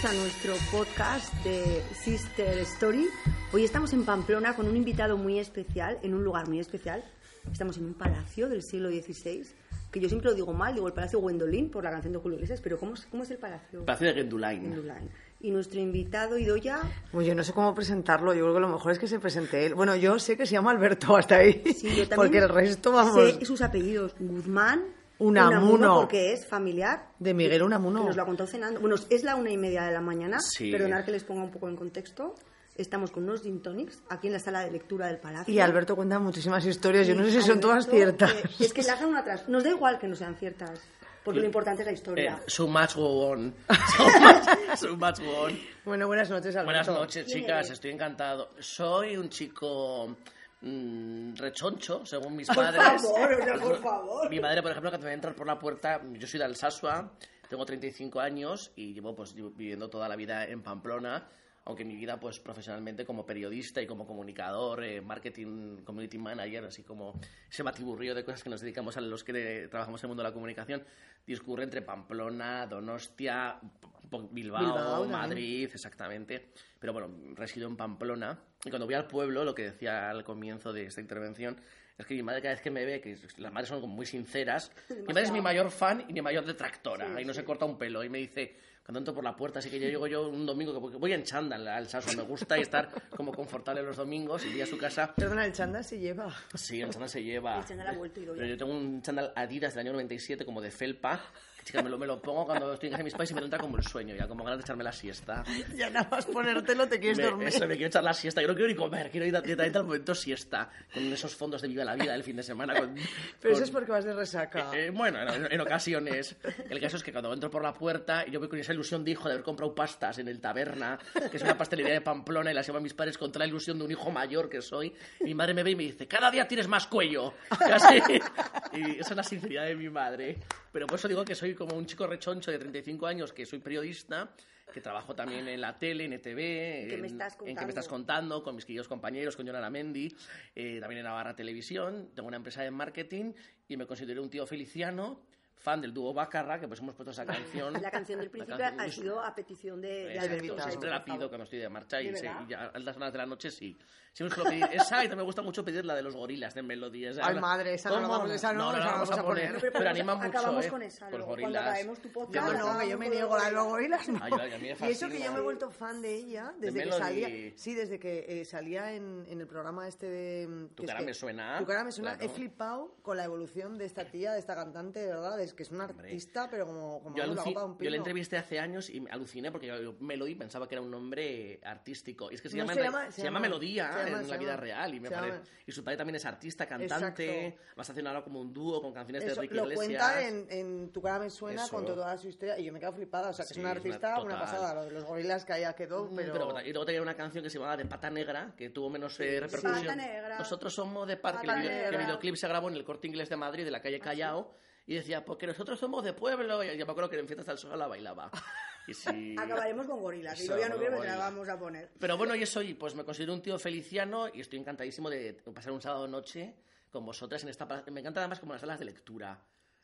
bienvenidos a nuestro podcast de Sister Story. Hoy estamos en Pamplona con un invitado muy especial, en un lugar muy especial. Estamos en un palacio del siglo XVI, que yo siempre lo digo mal, digo el Palacio Gwendolyn por la canción de Julio Iglesias, pero ¿cómo es, cómo es el palacio? Palacio de Gendulain. Y nuestro invitado, Idoya, Pues yo no sé cómo presentarlo, yo creo que lo mejor es que se presente él. Bueno, yo sé que se llama Alberto hasta ahí, sí, yo también porque el resto, vamos, sé sus apellidos, Guzmán, Unamuno. porque es familiar. de Miguel Que Unamuno. nos lo ha contado cenando. Bueno, es la una y media de la mañana. Sí. Perdonad que les ponga un poco en contexto. Estamos con unos gin tonics aquí en la sala de lectura del palacio. Y Alberto cuenta muchísimas historias, yo no sé si son todas ciertas. que- es que las una atrás. Nos da igual que no sean ciertas, porque lo importante es la Eh, historia. so much go on. So much, so much go on. Bueno, buenas noches, Alberto. Buenas noches, ¿Quién chicas. Estoy encantado. Soy un chico mm, rechoncho, según mis Por padres. favor, o sea, por favor. Mi madre, por ejemplo, cuando me entrar por la puerta, yo soy de Alsasua, tengo 35 años y llevo pues viviendo toda la vida en Pamplona, aunque mi vida pues profesionalmente como periodista y como comunicador, eh, marketing, community manager, así como ese batiburrillo de cosas que nos dedicamos a los que trabajamos en el mundo de la comunicación, discurre entre Pamplona, Donostia, Bilbao, Bilbao también. Madrid, exactamente. Pero bueno, resido en Pamplona y cuando voy al pueblo, lo que decía al comienzo de esta intervención, es que mi madre cada vez que me ve, que las madres son como muy sinceras, mi madre es mi mayor fan y mi mayor detractora, Sí, y no sí. se corta un pelo, y me dice, cuando entro por la puerta, así que yo llego yo un domingo, que voy- voy en chándal al Saso, me gusta y estar como confortable los domingos, y voy a su casa, Perdona, el chanda se lleva. sí, el chándal se lleva... El chándal ha vuelto y lo Pero yo tengo un chándal Adidas del año 97 como de felpa, chica, me lo, me lo pongo cuando estoy en casa de mis pais y me entra como el sueño, ya como ganas de echarme la siesta. Ya nada más ponértelo te quieres Me, dormir. eso, me quiero echar la siesta. Yo no quiero ni comer, quiero ir directamente al momento siesta. Con esos fondos de Viva la Vida del fin de semana. Con, Pero con- eso es porque vas de resaca. eh, eh, bueno, en, en ocasiones. El caso es que cuando entro por la puerta, yo voy con esa ilusión de hijo de haber comprado pastas en el taberna, que es una pastelería de Pamplona, y las llevan mis padres con toda la ilusión de un hijo mayor que soy. Y mi madre me ve y me dice, cada día tienes más cuello. Y, así. Y esa es la sinceridad de mi madre. Pero por eso digo que soy como un chico rechoncho de 35 años, que soy periodista, que trabajo también en la tele, en ETV, ¿Qué en, me estás en que me estás contando, con mis queridos compañeros, con Jonan Amendi, eh, también en Navarra Televisión. Tengo una empresa de marketing y me considero un tío feliciano, fan del dúo Bacarra, que pues hemos puesto esa canción. La canción del La principio canción- ha sido a petición de, de Alberto. Siempre la pido cuando estoy de marcha ¿De y, se- verdad? y ya a altas horas de la noche sí. Siempre suelo pedir esa y también me gusta mucho pedir la de los gorilas de melodías. Ay, madre, esa no la ¿Cómo? vamos- esa no, no, esa la no vamos a poner, No, pero, pero anima mucho, acabamos ¿eh? con esa Los gorilas. acabemos tu podcast. Yo no, que yo me niego a los gorilas. no. Ay, ay, a mí me y eso que yo me he vuelto fan de ella desde que Melody. salía. Sí, desde que eh, salía en, en el programa este de. Tu cara me suena, Tu cara me suena. He flipado con la evolución de esta tía, de esta cantante, de verdad. Es que es una Hombre. artista, pero como, como Yo, la copa de un yo pino. la entrevisté hace años y me aluciné porque yo, Melody pensaba que era un nombre artístico. Y es que se, No, llama, se llama- se se llama llama- Melodía se llama- en la vida real. Y, me y su padre también es artista, cantante. Exacto. Vas haciendo ahora como un dúo con canciones Eso, de Ricky lo Iglesias. cuenta en, en Tu cara me suena Eso. con toda su historia y yo me quedo flipada. O sea, que Sí, es una una artista, una, total. pasada. Lo de los gorilas que haya quedó, Mm, pero... Pero, y luego tenía una canción que se llamaba De Pata Negra, que tuvo menos eh, repercusión. Pata Negra. Nosotros somos de Parque. El, video- Negra. el videoclip se grabó en el Corte Inglés de Madrid, de la calle Callao. Y decía, porque nosotros somos de pueblo. Y yo me acuerdo que en Fiestas del Sol la bailaba. Y sí. Acabaremos con gorilas. Y yo ya no quiero que la vamos a poner. Pero bueno, y eso, y pues me considero un tío feliciano y estoy encantadísimo de pasar un sábado noche con vosotras en esta... Me encanta además como las salas de lectura.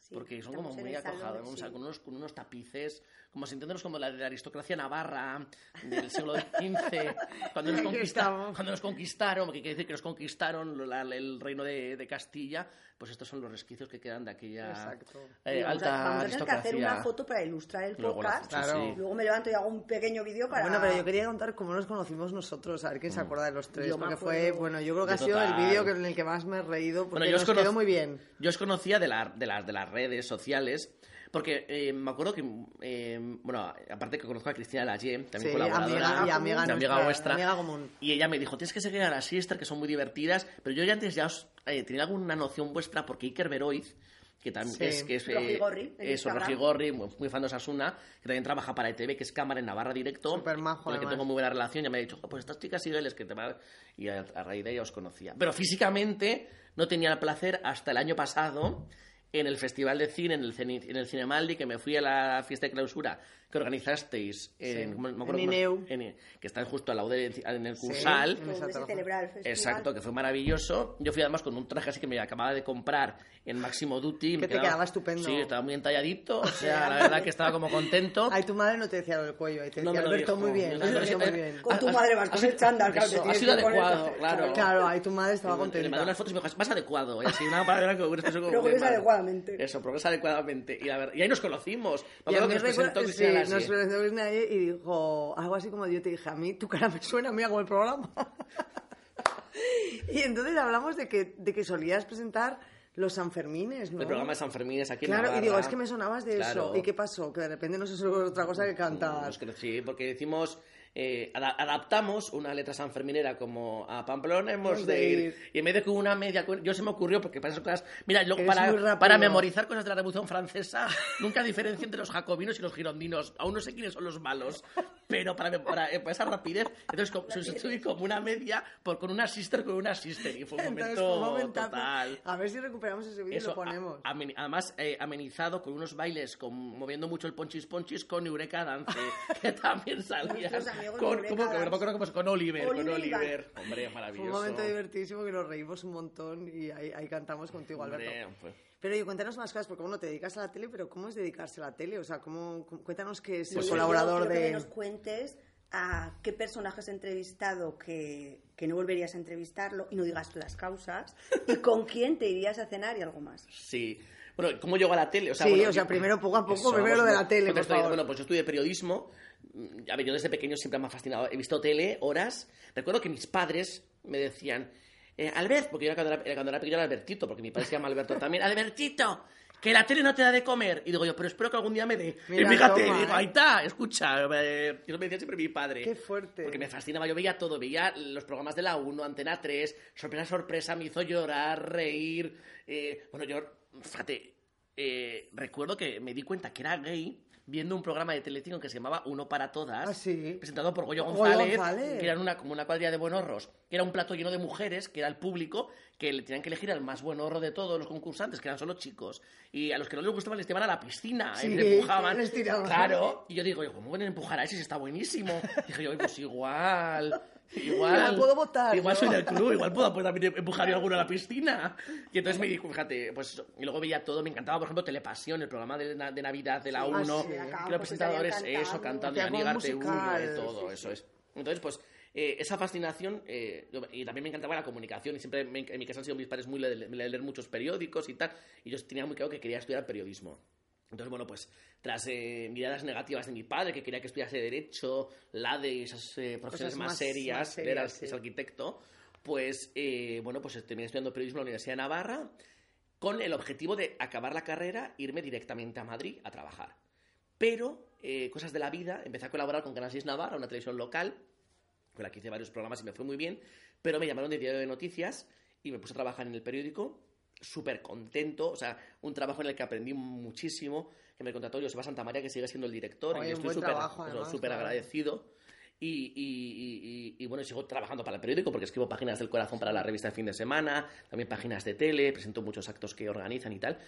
Sí, porque son como muy el acojados, sí. con, unos, con unos tapices, como sintiéndonos como la de la aristocracia navarra del siglo XV, cuando nos, Aquí conquista- estamos. cuando nos conquistaron, que quiere decir que nos conquistaron la- el reino de, de Castilla, pues estos son los resquicios que quedan de aquella Exacto. eh, vamos, alta a, vamos a tener que hacer aristocracia. una foto para ilustrar el Luego podcast. foto, Claro. sí. Luego me levanto y hago un pequeño vídeo para... Bueno, pero yo quería contar cómo nos conocimos nosotros, a ver quién se acuerda de los tres. Yo porque fue, bueno, yo creo que ha Yo sido el total. vídeo que- en el que más me he reído porque Bueno, yo nos os quedó muy bien. Yo os conocía de, la- de, las de las redes sociales, porque eh, me acuerdo que, eh, bueno, aparte que conozco a Cristina Lalle, también Sí, colaboradora, amiga, y amiga, una amiga nuestra, vuestra, amiga común. y ella me dijo, tienes que seguir a las sister, que son muy divertidas, pero yo ya antes ya os eh, tenía alguna noción vuestra, porque Iker Beroiz, que también Sí. es, que es eh, Rojigorri, en eso. Rojigorri, muy, muy fan de Osasuna, que también trabaja para ETV, que es cámara en Navarra Directo, Súper majo, con el que tengo muy buena relación, ya me ha dicho, "Jo, pues estas chicas ideales que te van... Y a, a raíz de ella os conocía. Pero físicamente no tenía el placer hasta el año pasado en el Festival de Cine, en el, Ceni- en el Cinemaldi, que me fui a la fiesta de clausura que organizasteis en, ¿cómo- me acuerdo En Ineu. en- que está justo al lado de, en el Cursal. celebra el festival. Exacto, que fue maravilloso. Yo fui además con un traje así que me acababa de comprar en Máximo Duty. me Que te quedaba estupendo. Sí, estaba muy entalladito. O sea, la verdad que estaba como contento. Ay, tu madre no te decía lo del cuello, ahí te No decía, me lo Alberto, dijo. muy bien, Alberto, muy bien. Con tu madre vas ha con sido- el chándal, claro, eso, te ha sido que adecuado, claro. Claro, ahí tu madre estaba Le mandé contenta. unas fotos y me dijo, vas adecuado. Y así, una palabra que como Progresa muy mal. Adecuadamente. Eso, progresa adecuadamente. Y, la verdad- y ahí nos conocimos. Me Y a mí que nos presentó sí, nos presentó Cristina ayer y dijo algo así como yo te dije, a mí tu cara me suena, mira como el programa. y entonces hablamos de que, de que solías presentar los Sanfermines, ¿no? El programa de San Fermín es aquí en Claro, y digo, es que me sonabas de Claro. eso. ¿Y qué pasó? Que de repente no sé solo otra cosa que cantar. Nos crecí, porque decimos, eh, ada- adaptamos una letra sanferminera como a Pamplona hemos de ir. Y en vez de con una media, yo se me ocurrió, porque para esas cosas, mira, muy para, para memorizar cosas de la Revolución Francesa, nunca diferencio entre los jacobinos y los girondinos. Aún no sé quiénes son los malos, pero para, para, eh, para esa rapidez, entonces como- sustituí como una media por con una sister con una sister. Y fue un Entonces, momento total. A ver si recuperamos ese vídeo y lo ponemos. a- amen- además, eh, amenizado con unos bailes, con, moviendo mucho el ponchis ponchis con Eureka Dance, que también salía. Con, de ¿cómo Eureka que- no me acuerdo cómo es, con Oliver, Oliver con Oliver. Hombre, Fue maravilloso. un momento divertísimo que nos reímos un montón y ahí, ahí cantamos contigo, Alberto. Hombre, pues, Pero oye, cuéntanos más cosas, porque bueno, te dedicas a la tele, pero ¿cómo es dedicarse a la tele? O sea, ¿cómo, cómo- cuéntanos qué es yo colaborador quiero que de... nos cuentes a qué personaje has entrevistado que, que no volverías a entrevistarlo y no digas las causas y con quién te irías a cenar y algo más. sí. Bueno, ¿cómo llego a la tele? O sea, Sí, bueno, o sea, yo- primero poco a poco, Eso, primero lo de la tele, por estoy- favor. Bueno, pues yo estudié periodismo. Mm, A ver, yo desde pequeño siempre me ha fascinado. He visto tele horas. Recuerdo que mis padres me decían, eh, Albert, porque yo era cuando era, cuando era pequeño era Albertito, porque mi padre se llama Alberto también, Albertito, que la tele no te da de comer. Y digo yo, pero espero que algún día me dé. Mira, y fíjate, toma, digo, ¿eh? ahí está, escucha. eh, eso me decía siempre mi padre. Qué fuerte. Porque me fascinaba, yo veía todo, veía los programas de la 1, Antena 3, sorpresa, sorpresa, me hizo llorar, reír. eh, bueno, yo, fíjate, eh, recuerdo que me di cuenta que era gay viendo un programa de Telecinco que se llamaba Uno para Todas, Ah, sí. presentado por Goyo González, González. que era una, como una cuadrilla de buenorros, que era un plato lleno de mujeres, que era el público, que le tenían que elegir al más buenorro de todos los concursantes, que eran solo chicos. Y a los que no les gustaba les llevaban a la piscina, Sí, y les empujaban. les tiraban. Claro. Y yo digo, ¿cómo pueden empujar a ese si está buenísimo? Dije yo, pues igual. Igual, Igual puedo votar, Igual ¿no? soy del club, igual puedo pues, también empujar yo a alguno a la piscina. Y entonces me dijo, fíjate, pues. Y luego veía todo, me encantaba, por ejemplo, Telepasión, el programa de, de Navidad de la Sí, 1, sí. que Acá, los pues, presentadores, eso, cantando. cantando, y Hacía como Anígar TV, musical, todo, sí, eso es. Entonces, pues, eh, esa fascinación, eh, y también me encantaba la comunicación, y siempre me- en mi casa han sido mis padres muy de, de leer muchos periódicos y tal, y yo tenía muy claro que quería estudiar periodismo. Entonces, bueno, pues tras eh, miradas negativas de mi padre, que quería que estudiase Derecho, LADE y esas eh, profesiones más, más- serias, más él era- serias, sí. es arquitecto, pues, eh, bueno, pues terminé estudiando periodismo en la Universidad de Navarra con el objetivo de acabar la carrera, irme directamente a Madrid a trabajar. Pero, eh, cosas de la vida, empecé a colaborar con Canal 6 Navarra, una televisión local, con la que hice varios programas y me fue muy bien, pero me llamaron de Diario de Noticias y me puse a trabajar en el periódico, súper contento, o sea, un trabajo en el que aprendí muchísimo, que me contrató Joseba Santa María, que sigue siendo el director, Oye, y estoy súper agradecido. Y, y- y- y- y, bueno, sigo trabajando para el periódico porque escribo páginas del corazón para la revista de fin de semana, también páginas de tele, presento muchos actos que organizan y tal.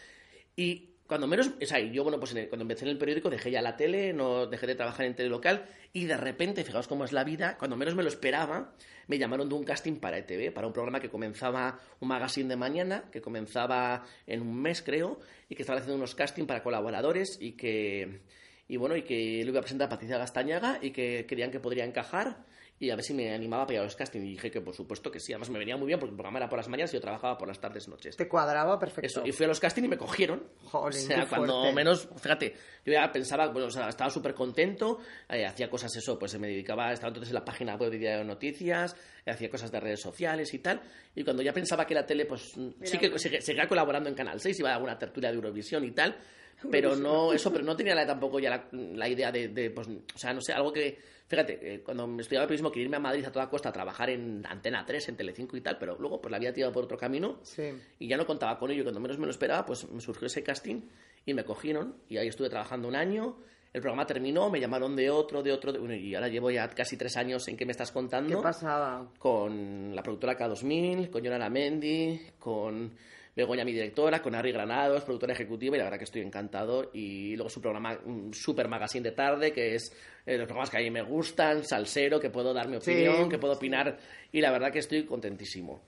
Y cuando menos, o sea, yo, bueno, pues cuando empecé en el periódico dejé ya la tele, no dejé de trabajar en tele local y de repente, fijaos cómo es la vida, cuando menos me lo esperaba, me llamaron de un casting para ETV, para un programa que comenzaba un magazine de mañana, que comenzaba en un mes, creo, y que estaba haciendo unos castings para colaboradores y que, y bueno, y que lo iba a presentar Patricia Gastañaga y que creían que podría encajar y a ver si me animaba para ir a los castings. Y dije que por supuesto que sí, además me venía muy bien porque el programa era por las mañanas y yo trabajaba por las tardes, noches. Te cuadraba perfecto. Eso, y fui a los castings y me cogieron. Jolín, o sea, cuando fuerte. menos, fíjate, yo ya pensaba, bueno, o sea, estaba súper contento, eh, hacía cosas eso, pues me dedicaba, estaba entonces en la página web de Diario Noticias, eh, hacía cosas de redes sociales y tal, y cuando ya pensaba que la tele, pues mm, sí que seguía, seguía colaborando en Canal 6, iba a alguna tertulia de Eurovisión y tal, pero no, eso, pero no tenía la- tampoco ya la, la idea de, de, pues, o sea, no sé, algo que, fíjate, eh, cuando me estudiaba periodismo quería irme a Madrid a toda costa a trabajar en Antena 3, en Telecinco y tal, pero luego pues la había tirado por otro camino Sí. y ya no contaba con ello. Cuando menos me lo esperaba, pues me surgió ese casting y me cogieron. Y ahí estuve trabajando un año. El programa terminó, me llamaron de otro, de otro. de- bueno, y ahora llevo ya casi tres años en que me estás ¿Qué contando. pasaba? Con la productora K2000, con Yolanda Mendy, con Begoña, mi directora, con Ari Granados, productora ejecutiva, y la verdad que estoy encantado. Y luego su programa, un super magazine de tarde, que es eh, los programas que a mí me gustan, salsero, que puedo dar mi Sí. opinión, que puedo opinar, y la verdad que estoy contentísimo.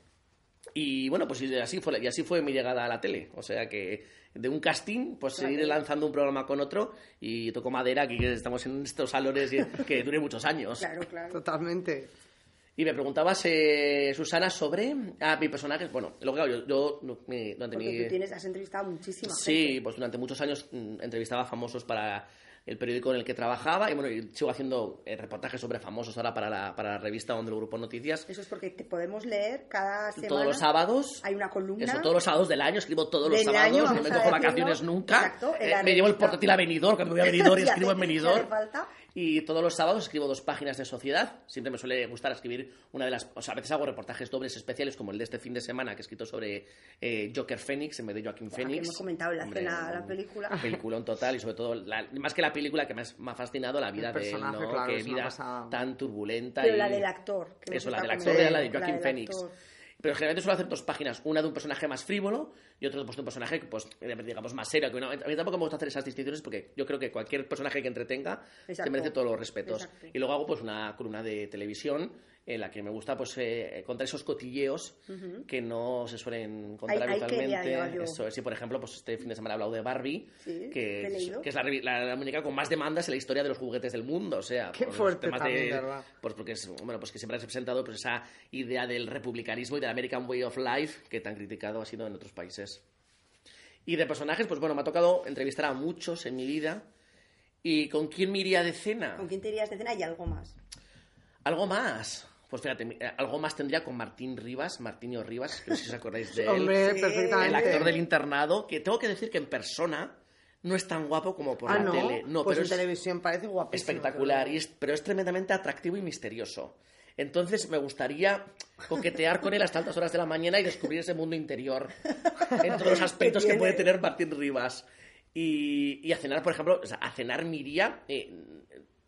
Y bueno, pues y así fue, y así fue mi llegada a la tele. O sea que de un casting, pues seguir lanzando un programa con otro y toco madera, aquí que estamos en estos salones que dure muchos años. Claro, claro. Totalmente. Y me preguntabas, eh, Susana, sobre a mi personaje. Bueno, lo que hago yo, yo mi- durante Porque mi... tú tienes, has entrevistado muchísima Sí, gente. pues durante muchos años mm, entrevistaba a famosos para el periódico en el que trabajaba y bueno, y sigo haciendo eh, reportajes sobre famosos ahora para la, para la revista Onda del Grupo Noticias. Eso es porque te podemos leer cada semana. Todos los sábados. Hay una columna. Eso, todos los sábados del año, escribo todos los sábados, año, no me cojo vacaciones nunca. Exacto, Eh, me llevo el portátil a Benidorm, cuando me voy a Benidorm y escribo en hace- Y todos los sábados escribo dos páginas de sociedad. Siempre me suele gustar escribir una de las. O sea, a veces hago reportajes dobles especiales, como el de este fin de semana, que he escrito sobre eh, Joker Phoenix en vez de Joaquín que Phoenix. hemos comentado en la Hombre, cena la un película. Peliculón total y sobre todo, la- más que la película que me ha, me ha fascinado, la vida de él, ¿no? claro, vida pasada. tan turbulenta. Pero y... la del actor. que Eso, la del actor era la de Joaquín Phoenix. actor. Pero generalmente suelo hacer dos páginas, una de un personaje más frívolo y otra pues, de un personaje, pues, digamos, más serio. Que a mí tampoco me gusta hacer esas distinciones porque yo creo que cualquier personaje que entretenga se Exacto. merece todos los respetos. Exacto. Y luego hago pues una columna de televisión en la que me gusta pues eh, contar esos cotilleos que no se suelen contar habitualmente. Eso es, y por ejemplo, pues este fin de semana he hablado de Barbie, Sí, que, es, leído. que es la, la, la muñeca con más demandas en la historia de los juguetes del mundo. O sea, Qué fuerte temas también, de, ¿verdad? pues porque es, bueno, pues que siempre has presentado pues esa idea del republicanismo y del American Way of Life que tan criticado ha sido en otros países. Y de personajes, pues bueno, me ha tocado entrevistar a muchos en mi vida. ¿Y con quién me iría de cena? ¿Con quién te irías de cena y algo más? Algo más. Pues fíjate, eh, algo más tendría con Martín Rivas, Martinio Rivas, que no sé si os acordáis de él. Hombre, perfectamente. el actor del internado, que tengo que decir que en persona no es tan guapo como por ah, la no. tele. No, pues pero en es televisión parece guapísimo. espectacular, y es- pero es tremendamente atractivo y misterioso. Entonces me gustaría coquetear con él hasta altas horas de la mañana y descubrir ese mundo interior en todos los aspectos que puede tener Martín Rivas. Y, y a cenar, por ejemplo, o sea, a cenar me iría eh,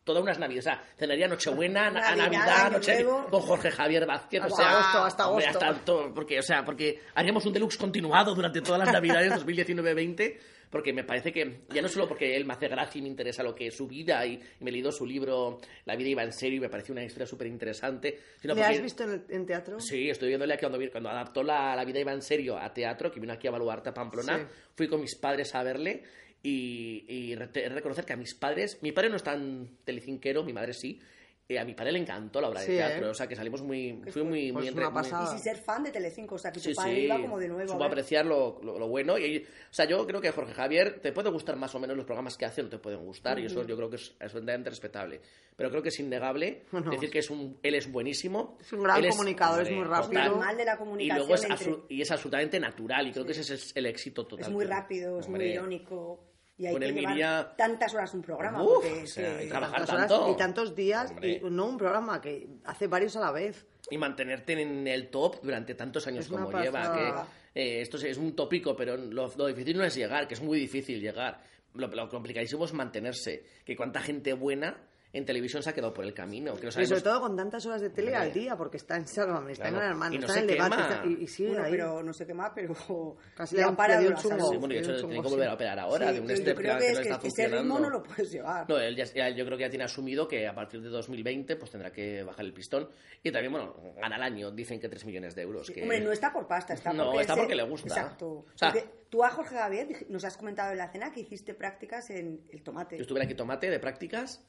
todas unas navidades. O sea, cenaría Nochebuena, Navidad, Navidad, Noche, con Jorge Javier Vázquez. Hasta o sea, agosto, hasta hombre, agosto. hasta todo, porque, o sea, porque haríamos un deluxe continuado durante todas las navidades 2019-20, porque me parece que, ya no solo porque él me hace gracia y me interesa lo que es su vida, y, y me he leído su libro La vida iba en serio y me pareció una historia súper interesante, ¿Le porque... has visto en, el- en teatro? Sí, estoy viéndole aquí cuando, cuando adaptó la, la vida iba en serio a teatro, que vino aquí a Baluarte a Pamplona. Sí. Fui con mis padres a verle y, y re- de reconocer que a mis padres, mi padre no es tan telecinquero, mi madre sí. eh, a mi padre le encantó la obra de Sí, teatro, ¿eh? o sea que salimos muy, fui muy, muy, Pues entre- una muy-. Y sin ser fan de Telecinco, o sea, que tu Sí, padre sí, iba como de nuevo. supo apreciar lo, lo- lo bueno. Y, o sea, yo creo que Jorge Javier te puede gustar más o menos los programas que hace, no te pueden gustar, y eso yo creo que es absolutamente respetable. Pero creo que es innegable Bueno. decir que es un, él es buenísimo. Es un gran Él comunicador, es muy hombre, rápido. total. Normal de la Y comunicación luego es, entre- y es absolutamente natural, y creo que ese es el éxito total. Es muy rápido, es muy Hombre, irónico. Y hay Con que él me llevar iría- tantas horas un programa. Uf, porque es o sea, que- y trabajar Tantas horas tanto. y tantos días Hombre. y no un programa que hace varios a la vez. y mantenerte en el top durante tantos años Es como lleva. Que, eh, esto es, es un tópico, pero lo, lo difícil no es llegar, que es muy difícil llegar. Lo, lo complicadísimo es mantenerse. Que cuánta gente buena en televisión se ha quedado por el camino. Que Y sobre todo con tantas horas de tele Hombre. al día, porque está en Sálvame, está Claro. en el hermano, Y no está se en el debate quema. está- y, y sigue Bueno, ahí. pero no sé qué más, pero Casi le le ha han parado el chungo. Sí, bueno, y Sí, eso un tiene que volver sí. a operar ahora, Sí, de un step creo que, que, no es está que ese ritmo no lo puedes llevar. No, él ya, yo creo que ya tiene asumido que a partir de 2020 pues tendrá que bajar el pistón. Y también, bueno, gana al año, dicen que 3 millones de euros. que... Hombre, no está por pasta, está No, porque está ese- porque le gusta. Exacto. O sea- Porque tú a Jorge Javier nos has comentado en la cena que hiciste prácticas en el tomate. Yo estuve en aquí Tomate de prácticas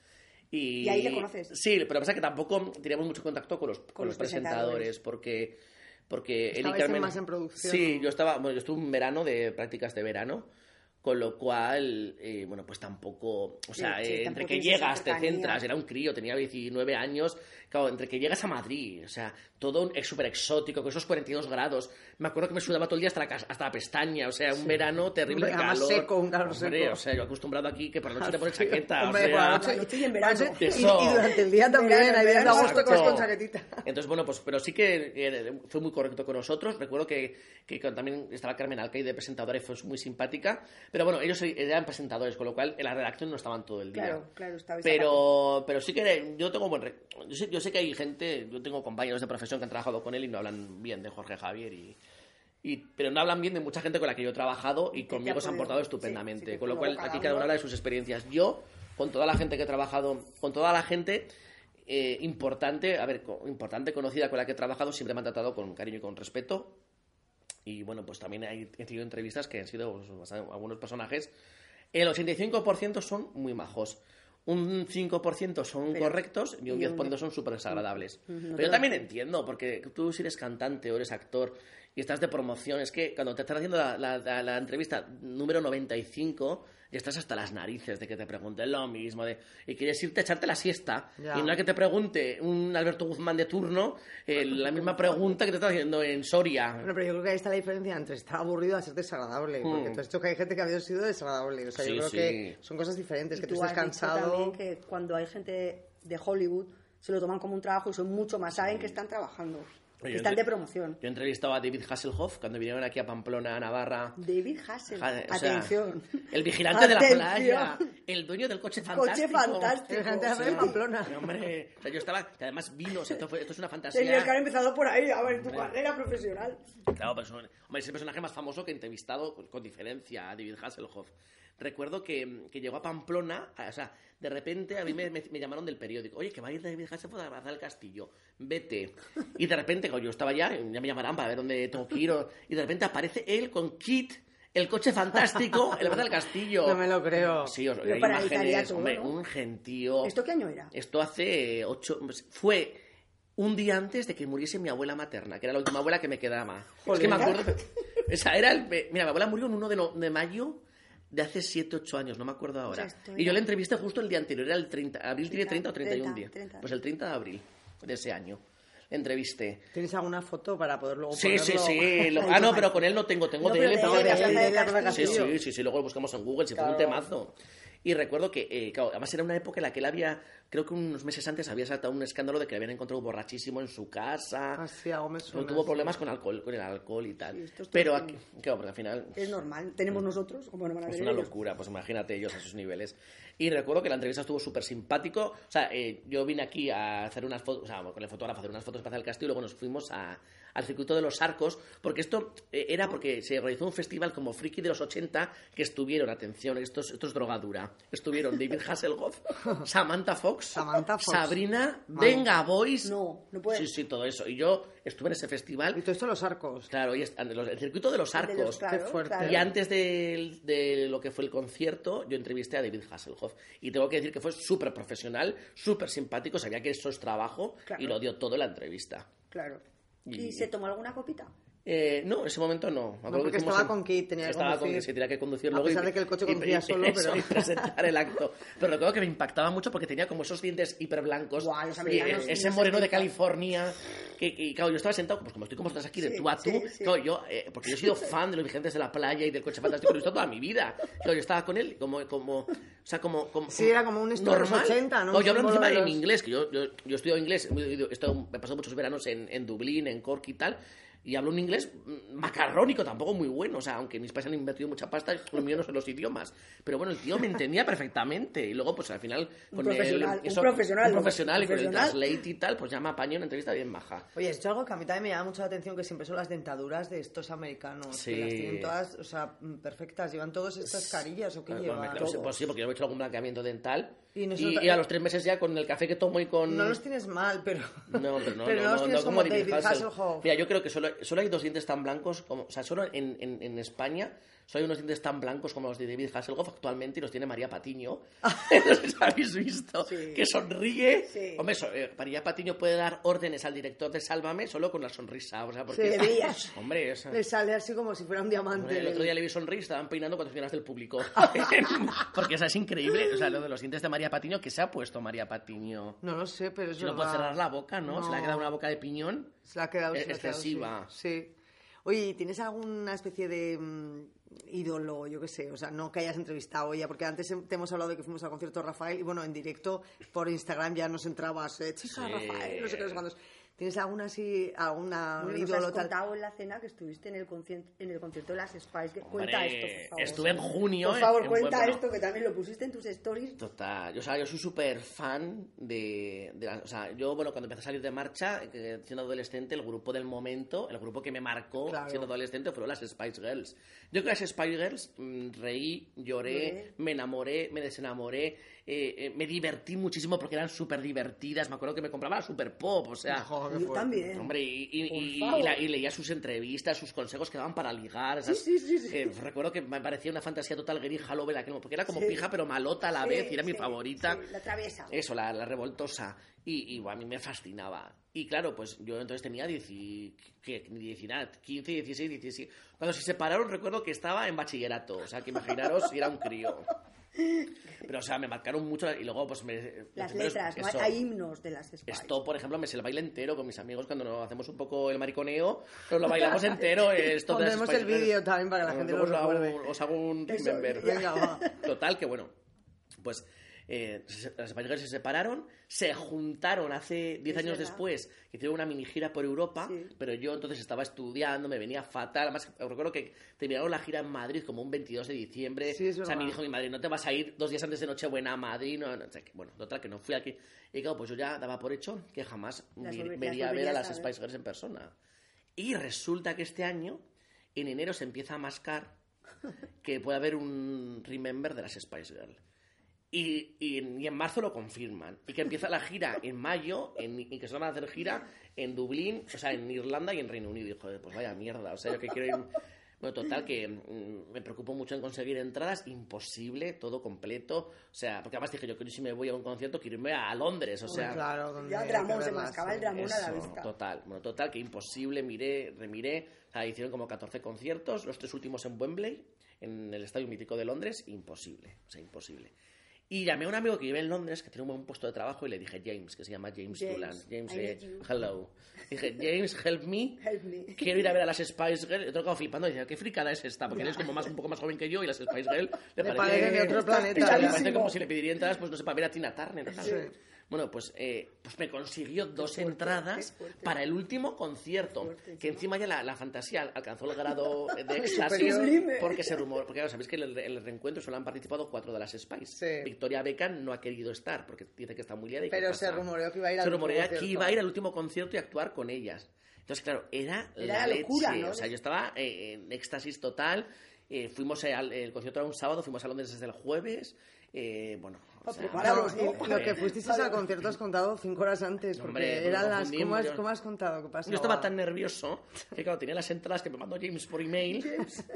y... Y ahí le conoces. Sí, pero pasa que tampoco teníamos mucho contacto con los, con los los presentadores, porque... Porque él y Carmen... más en producción, Sí, ¿no? yo estaba... Bueno, yo estuve un verano de prácticas de verano, con lo cual, eh, bueno, pues tampoco... O sea, Sí, sí, eh, entre que llegas, te centras, era un crío, tenía 19 años, claro, entre que llegas a Madrid, o sea, todo es súper exótico, con esos 42 grados, me acuerdo que me sudaba todo el día hasta la, hasta la pestaña, o sea, un verano terrible Además calor. seco, un calor Hombre, seco. o sea, yo acostumbrado aquí que por la noche te pones Sí, chaqueta, hombre, o sea... Por la noche y en verano. Y, y durante el día también, Verano, hay días de agosto con chaquetita. Entonces, bueno, pues, pero sí que eh, fue muy correcto con nosotros. Recuerdo que, que también estaba Carmen Alcaide de presentadora y fue muy simpática. Pero bueno, ellos eran presentadores, con lo cual en la redacción no estaban todo el día. Claro, claro, estabais Pero, pero sí que yo tengo buen yo, yo sé que hay gente, yo tengo compañeros de profesión que han trabajado con él y no hablan bien de Jorge Javier y, Y, pero no hablan bien de mucha gente con la que yo he trabajado y conmigo se han portado sí, estupendamente. sí, que con lo cual, aquí cada uno- habla de sus experiencias. Yo, con toda la gente que he trabajado, con toda la gente eh, importante, a ver, importante, conocida con la que he trabajado, siempre me han tratado con cariño y con respeto. Y bueno, pues también he tenido entrevistas que han sido pues, algunos personajes. El 85% son muy majos. Un 5% son Pero- correctos y un y un- 10% son súper desagradables. Ujú. Pero yo también entiendo, porque tú si eres cantante o eres actor y estás de promoción, es que cuando te están haciendo la, la- la- la entrevista número 95, ya estás hasta las narices de que te pregunten lo mismo, de, y quieres irte a echarte la siesta, Ya. y no hay que te pregunte un Alberto Guzmán de turno eh, la misma pregunta que te está haciendo en Soria. Bueno, pero yo creo que ahí está la diferencia entre estar aburrido a ser desagradable. Porque Hmm. tú has dicho que hay gente que ha sido desagradable. O sea, Sí, yo creo sí. que son cosas diferentes. Y Que tú, tú dicho cansado. también que cuando hay gente de Hollywood se lo toman como un trabajo y son mucho más, saben que están trabajando, Oye, están de promoción. Yo he entrevistado a David Hasselhoff cuando vinieron aquí a Pamplona, a Navarra. David Hassel, Ja- o sea, atención. el vigilante de la Atención. playa, el dueño del coche fantástico. fantástico. El gente de Pamplona. Sí, hombre, o sea, yo estaba, que además vino, o sea, esto, fue- esto es una fantasía. Tenías que haber empezado por ahí, a ver, tu carrera profesional. Claro, pero es, un- hombre, es el personaje más famoso que he entrevistado con, con diferencia, a David Hasselhoff. Recuerdo que, que llegó a Pamplona, o sea, de repente a mí me, me- me llamaron del periódico, oye, que va a ir David Hasselhoff a abrazar el castillo, vete. Y de repente, cuando yo estaba allá, ya me llamarán para ver dónde tengo que ir, o- y de repente aparece él con Kit, el coche fantástico, el abrazar el castillo. No me lo creo. Sí, os, hay imágenes, todo, hombre, ¿no? un gentío. ¿Esto qué año era? Esto hace ocho... Fue un día antes de que muriese mi abuela materna, que era la última abuela que me quedaba. Es que me Joder. acuerdo... Esa era el... Mira, mi abuela murió el 1 de, no- de mayo de hace 7, 8 años, no me acuerdo ahora. O sea, esto Y yo la entrevisté justo el día anterior, era el 30... Abril tiene 30 o 31 30, días. 30. Pues el 30 de abril de ese año. Entrevisté. ¿Tienes alguna foto para poder luego Sí, sí, ponerlo? sí. lo- Ahí ah, no, pero con él no tengo. Tengo No, de él. de tengo él, de Sí, sí, sí, sí, luego lo buscamos en Google, si fue un Claro. temazo. Y recuerdo que, eh, claro, además era una época en la que él había, creo que unos meses antes había saltado un escándalo de que le habían encontrado borrachísimo en su casa. Ah, sí, algo me No suena, tuvo sí. problemas con alcohol, con el alcohol y tal. Sí, esto es Pero aquí, claro, porque al final Es normal. Tenemos nosotros, como no van a es una ellos. locura, pues imagínate ellos a esos niveles. Y recuerdo que la entrevista estuvo súper simpático. O sea, eh, yo vine aquí a hacer unas fotos, o sea, con el fotógrafo a hacer unas fotos para el castillo y luego nos fuimos a- al circuito de los arcos, porque esto eh, era porque se realizó un festival como Friki de los 80 que estuvieron, atención, esto es, esto es drogadura, estuvieron David Hasselhoff, Samantha Fox, Samantha Fox. Sabrina. Venga Boys. No, no puede. Sí, sí, todo eso. Y yo estuve en ese Y festival. todo esto en los arcos. Claro, y es- el circuito de los De arcos. los- claro, Qué fuerte. claro. Y antes de, de lo que fue el concierto, yo entrevisté a David Hasselhoff. Y tengo que decir que fue súper profesional, súper simpático, sabía que eso es trabajo Claro. y lo dio todo en la entrevista. Claro. Y- ¿Y se tomó alguna copita? Eh, no, en ese momento no. Acuerdo porque que estaba con Kit, tenía que estaba conducir. con se tenía que conducir A luego pesar y- de que el coche conducía y- solo, pero- y presentar el acto. Pero recuerdo que me impactaba mucho porque tenía como esos dientes hiper blancos. Guau, los y ese no se moreno de. California. Que, que, claro, yo estaba sentado, pues como estoy como estás aquí, de Sí, tú a tú. sí, sí. Claro, yo, eh, porque yo he sido fan de los vigentes de la playa y del coche fantástico, lo he visto toda mi vida. Claro, yo estaba con él como, como, o sea, como, como Sí, era como un de los 80, ¿no? yo hablando Un símbolo encima de en los- inglés, que yo, yo, yo he estudiado inglés, he, estado- he pasado muchos veranos en, en Dublín, en Cork y tal, y hablo un inglés macarrónico, tampoco muy bueno, o sea, aunque mis padres han invertido mucha pasta, lo mío no son los idiomas, pero bueno, el tío me entendía perfectamente, y luego pues al final Un con el, profesional, un eso- profesional, un profesional y con el translate y tal, pues ya me apañó una entrevista bien maja. Oye, esto es algo que a mí también me llama mucho la atención, que siempre son las dentaduras de estos americanos. Sí. Que las tienen todas, o sea, mm, perfectas. ¿Llevan todas estas carillas o qué Bueno, llevan? claro, sí, pues sí, porque yo he hecho algún blanqueamiento dental Y no a los tres meses ya con el café que tomo y con... No los tienes mal, pero... No, pero no, pero no, los no, tienes no como David Hasselhoff. Hasselhoff. Mira, yo creo que solo, solo hay dos dientes tan blancos, como, o sea, solo en, en, en España hay unos dientes tan blancos como los de David Hasselhoff actualmente y los tiene María Patiño. no sé si habéis visto, Sí. que sonríe. Sí. Hombre, so- eh, María Patiño puede dar órdenes al director de Sálvame solo con la sonrisa, o sea, porque... Sí. Hombre, esa- Le sale así como si fuera un diamante. Hombre, el otro día le vi sonreír, estaban peinando patrocinadas del público. Porque esa es increíble. O sea, lo de los dientes de María Patiño, que se ha puesto María Patiño. No lo sé, pero es Si no puede verdad. cerrar la boca, ¿no? Se le ha quedado una boca de piñón. Se la ha quedado, Es se la ha quedado, sí. excesiva. Sí. Oye, ¿y ¿tienes alguna especie de mm, ídolo, yo qué sé? O sea, no que hayas entrevistado ya, porque antes te hemos hablado de que fuimos al concierto de Rafael y bueno, en directo por Instagram ya nos entrabas, eh, chica, Sí. Rafael, no sé qué, no sé cuántos. ¿Tienes alguna así, alguna Bueno, nos ídolo has tal? contado en la cena que estuviste en el, concierto, en el concierto de las Spice Girls. Cuenta esto, por favor. Estuve en junio. Por favor, en cuenta Puebla. esto, que también lo pusiste en tus stories. Total, yo, o sea, yo soy súper fan de, de la- o sea, yo, bueno, cuando empecé a salir de marcha, eh, siendo adolescente, el grupo del momento, el grupo que me marcó Claro. siendo adolescente fueron las Spice Girls. Yo con las Spice Girls mm, reí, lloré, Lloré. me enamoré, me desenamoré, eh, eh, me divertí muchísimo porque eran súper divertidas, me acuerdo que me compraba la Super Pop, o sea... Joder, Yo también. Hombre, y, y- y- la- y leía sus entrevistas, sus consejos que daban para ligar. esas- sí, sí, sí. eh, recuerdo que me parecía una fantasía total Gary Halloween, aquel- porque era como Sí. pija pero malota a la Sí, vez y era mi favorita. sí, la traviesa. Eso, la, la revoltosa. Y, y, bueno, a mí me fascinaba. Y claro, pues yo entonces tenía 10 y- ¿qué? 19, 15, 16, 17. Cuando se separaron recuerdo que estaba en bachillerato. O sea, que imaginaros si era un crío. Pero, o sea, me marcaron mucho y luego pues me... Las letras, ¿no? eso. hay himnos de las Spice. Esto, por ejemplo, me sé el baile entero con mis amigos cuando nos hacemos un poco el mariconeo, nos lo bailamos entero. Esto Pondremos el vídeo también para que la gente lo os hago recuerde. un- Os hago un Eso, remember. Venga, va. Total, que bueno, pues eh, las Spice Girls se separaron, se juntaron hace 10 Es años verdad. después, hicieron una mini gira por Europa, Sí. pero yo entonces estaba estudiando, me venía fatal. Además, recuerdo que terminaron la gira en Madrid como un 22 de diciembre. Sí, o sea, me dijo mi madre, no te vas a ir dos días antes de Nochebuena a Madrid. No, no, o sea, que, bueno, total, que no fui aquí. Y claro, pues yo ya daba por hecho que jamás vería a ver a las. Spice Girls en persona. Y resulta que este año, en enero, se empieza a mascar que puede haber un remember de las Spice Girls. Y, y en, y en marzo lo confirman. Y que empieza la gira en mayo, en, y que se van a hacer gira en Dublín, o sea, en Irlanda y en Reino Unido. Y joder, pues vaya mierda. O sea, yo que quiero ir. Bueno, total, que mm, me preocupo mucho en conseguir entradas. Imposible, todo completo. O sea, porque además dije yo que si me voy a un concierto, quiero irme a Londres. O sea, claro, Ya Dramón, se mascaba sí. el Dramón a la vista. Total, bueno, total, que imposible, miré, remiré. O sea, hicieron como 14 conciertos, los tres últimos en Wembley, en el Estadio Mítico de Londres, imposible, o sea, imposible. Y llamé a un amigo que vive en Londres, que tiene un buen puesto de trabajo, y le dije, James, que se llama James, James, Dulan. James, eh, hello. Dije, James, help me. Help me. Quiero ir a ver a las Spice Girls. Yo tocado flipando y decía, ¿qué fricada es esta? Porque él es como más, un poco más joven que yo y las Spice Girls le, Le parecen de otro planeta, le parece como si le pediría entradas, pues no sé, para ver a Tina Turner. Sí. Bueno, pues, eh, pues me consiguió dos fuerte, entradas para el último concierto. fuerte, que encima ya la, la fantasía alcanzó el grado de éxtasis. Porque se rumor, porque claro, sabéis que en el, en el reencuentro solo han participado cuatro de las Spice. Sí. Victoria Beckham no ha querido estar porque dice que está muy liada. y Pero se rumoreó que iba a ir al Se último rumorea que concierto. iba a ir al último concierto y actuar con ellas. Entonces, claro, era, Era la, la locura, leche. ¿no? O sea, yo estaba eh, en éxtasis total. Eh, fuimos al el concierto era un sábado, fuimos a Londres desde el jueves. Eh, bueno, o sea, lo que fuisteis al concierto has contado cinco horas antes, porque Hombre, eran las... ¿Cómo has, cómo has contado? ¿Qué pasó? Yo estaba tan nervioso que, claro, tenía las entradas que me mandó James por email,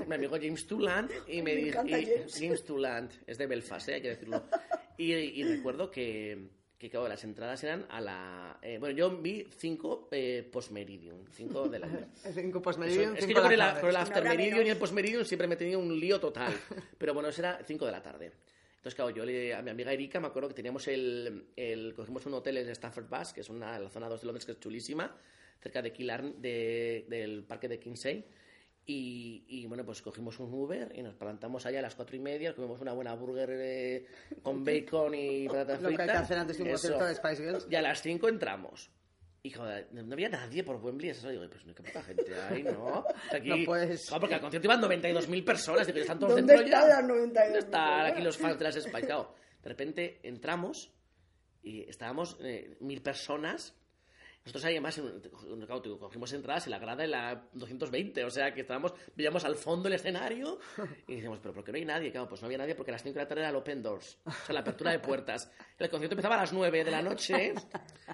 mi amigo James Tuland, y me Me dijo... James. James Tuland, es de Belfast, ¿eh? hay que decirlo. Y, y recuerdo que, que, claro, las entradas eran a la... eh, bueno, yo vi cinco eh, post-meridium, cinco de la... Cinco post Eso- meridium, es que cinco yo con el, con el Una after hora meridium menos. y el post meridium siempre me he tenido un lío total. Pero bueno, eso era 5 de la tarde. Entonces, claro, yo le, a mi amiga Erika me acuerdo que teníamos el, el cogimos un hotel en Stafford Bus, que es una, la zona 2 de Londres que es chulísima, cerca de Killarn, de- del parque de Kinsey. Y, y, bueno, pues cogimos un Uber y nos plantamos allá a las cuatro y media, comimos una buena burger eh, con bacon y patatas Lo que hay fritas. que hacer antes de un concierto de Spice Girls. Y a las 5 entramos. Y no había nadie por Wembley. Eso digo, pues no qué poca gente hay, ¿no? Aquí, No puedes. Claro, porque al concierto iban 92.000 personas. Digo, están todos ¿Dónde dentro ya. están las 92.000 ¿Dónde están aquí los fans de las Spice? Claro, de repente entramos y estábamos eh, mil personas. Nosotros ahí además, en- claro, cogimos entradas y la grada en la 220, o sea que estábamos, veíamos al fondo el escenario y decíamos, pero ¿por qué no hay nadie? Claro, pues no había nadie porque a las 5 de la tarde era el open doors, o sea, la apertura de puertas. El concierto empezaba a las 9 de la noche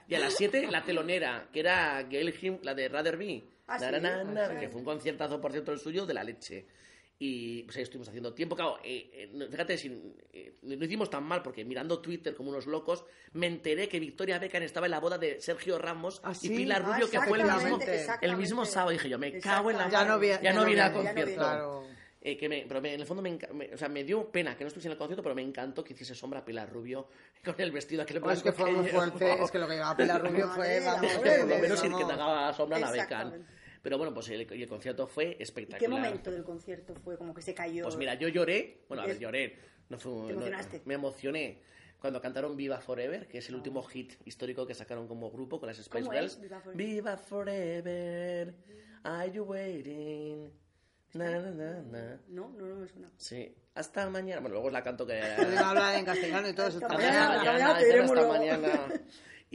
y a las 7 la telonera, que era Gail Him, la de Rather Be, Ah, sí. Na, na, na, Ah, que fue un conciertazo, por cierto, el suyo, de la leche. Y pues ahí estuvimos haciendo tiempo. Claro, eh, eh, no- fíjate, sin- eh, no hicimos tan mal porque mirando Twitter como unos locos, me enteré que Victoria Beckham estaba en la boda de Sergio Ramos ¿Ah, y? Pilar Ah, Rubio, que fue el mismo, el mismo sábado. Y dije yo, me cago en la. Ya no vi- ya, ya no vine vi- al no concierto. Claro. Eh, que me, pero me- en el fondo me, me- o sea, me dio pena que no estuviese en el concierto, pero me encantó que hiciese sombra a Pilar Rubio con el vestido aquel Oh, es que fue muy fuerte, es que lo que llevaba Pilar Rubio fue, vamos, lo menos ir que te haga sombra la becan. Pero bueno, pues el, y el concierto fue ¿Y espectacular. qué momento del concierto fue como que se cayó? Pues mira, yo lloré, bueno, a ver, lloré, no fue, ¿Te no- emocionaste? me emocioné cuando cantaron Viva Forever, que es el último hit histórico que sacaron como grupo con las Spice ¿Cómo Girls. es? Viva Forever. Viva Forever, are you waiting? Na, na, na, na. No, no, no me suena. Sí, hasta mañana. Bueno, luego la canto que... Habla en castellano y todo eso. Hasta mañana, mañana, hasta mañana, diremos hasta mañana.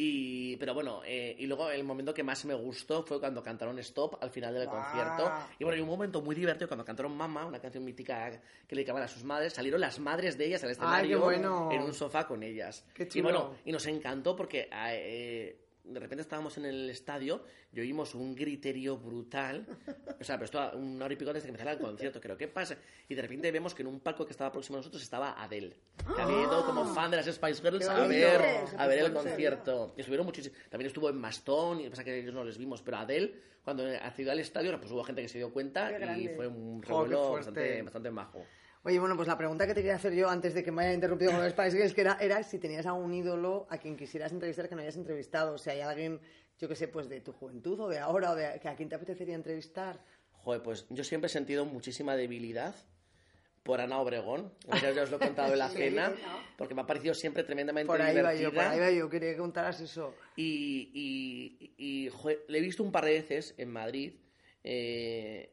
Y, pero bueno, eh, y luego el momento que más me gustó fue cuando cantaron Stop al final del concierto. Y bueno, y un momento muy divertido cuando cantaron Mama, una canción mítica que le dedicaban a sus madres. Salieron las madres de ellas al escenario bueno. en un sofá con ellas. Qué Y chulo. bueno, y nos encantó porque eh, de repente estábamos en el estadio y oímos un griterío brutal. O sea, pero esto una hora y pico antes de que empezara el concierto, creo, ¿qué pasa? Y de repente vemos que en un palco que estaba próximo a nosotros estaba Adele, que había ido como fan de las Spice Girls a ver, a ver el concierto. Y estuvieron muchísimo. También estuvo en Mastón, y pasa que ellos no les vimos, pero Adele, cuando accedió al estadio, pues hubo gente que se dio cuenta y fue un Oh, revuelo bastante, bastante majo. Oye, bueno, pues la pregunta que te quería hacer yo antes de que me haya interrumpido con los Spice Girls que era, era si tenías algún ídolo a quien quisieras entrevistar que no hayas entrevistado. O sea, hay alguien, yo que sé, pues de tu juventud o de ahora o de que a quién te apetecería entrevistar. Joder, pues yo siempre he sentido muchísima debilidad por Ana Obregón. Ya os lo he contado en la cena, porque me ha parecido siempre tremendamente Por ahí va divertida. yo, por ahí va yo. Quería que contaras eso. Y, y, y, joder, le he visto un par de veces en Madrid, eh,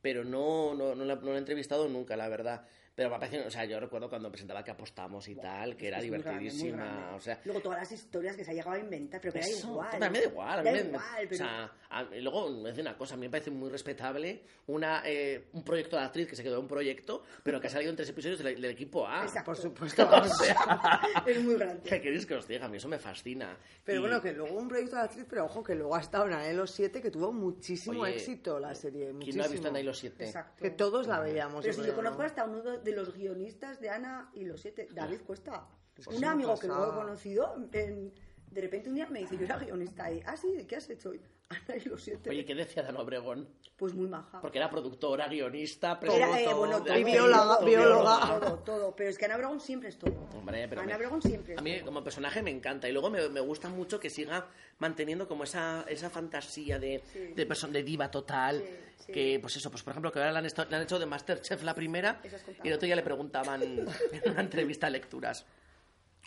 pero no, no, no, la, no la he entrevistado nunca, la verdad. Pero me ha parecido, o sea, yo recuerdo cuando presentaba que apostamos y tal, que era Es muy grande, muy divertidísima. grande. o sea, Luego todas las historias que se ha llegado a inventar, pero que eso, igual. a mí me da igual. a mí Da me- igual, o pero... sea, a- y luego, me decir una cosa, a mí me parece muy respetable una, eh, un proyecto de actriz que se quedó en un proyecto, pero que ha salido en tres episodios del, del equipo A. Exacto. Por supuesto. O sea, es muy grande. ¿qué queréis que os diga? A mí eso me fascina. Pero Y- bueno, que luego un proyecto de actriz, pero ojo, que luego ha estado en Anhelo 7, que tuvo muchísimo Oye, éxito la serie. ¿Quién Muchísimo. no ha visto en los 7? Exacto. Que todos la veíamos. Pero si yo conozco ¿no? hasta uno de los guionistas de Ana y los siete, David Cuesta. Pues un amigo que no he conocido, en- de repente un día me dice, yo era guionista y, ah, sí, ¿de qué has hecho? Y, Ana y los siete. Oye, ¿qué decía Dan Obregón? Pues muy maja. Porque era productora, guionista, Todo, Era, eh, todo. bueno, Y todo, bióloga, todo, bióloga. Todo, todo. Pero es que Ana Obregón siempre es todo. Hombre, pero Ana me- Obregón siempre es A mí todo. como personaje me encanta y luego me, me gusta mucho que siga manteniendo como esa, esa fantasía de, Sí. de, person- de diva total. Sí, sí. Que, pues eso, pues por ejemplo, que ahora le han, esto- le han hecho de Masterchef la primera y el otro día le preguntaban en una entrevista a lecturas.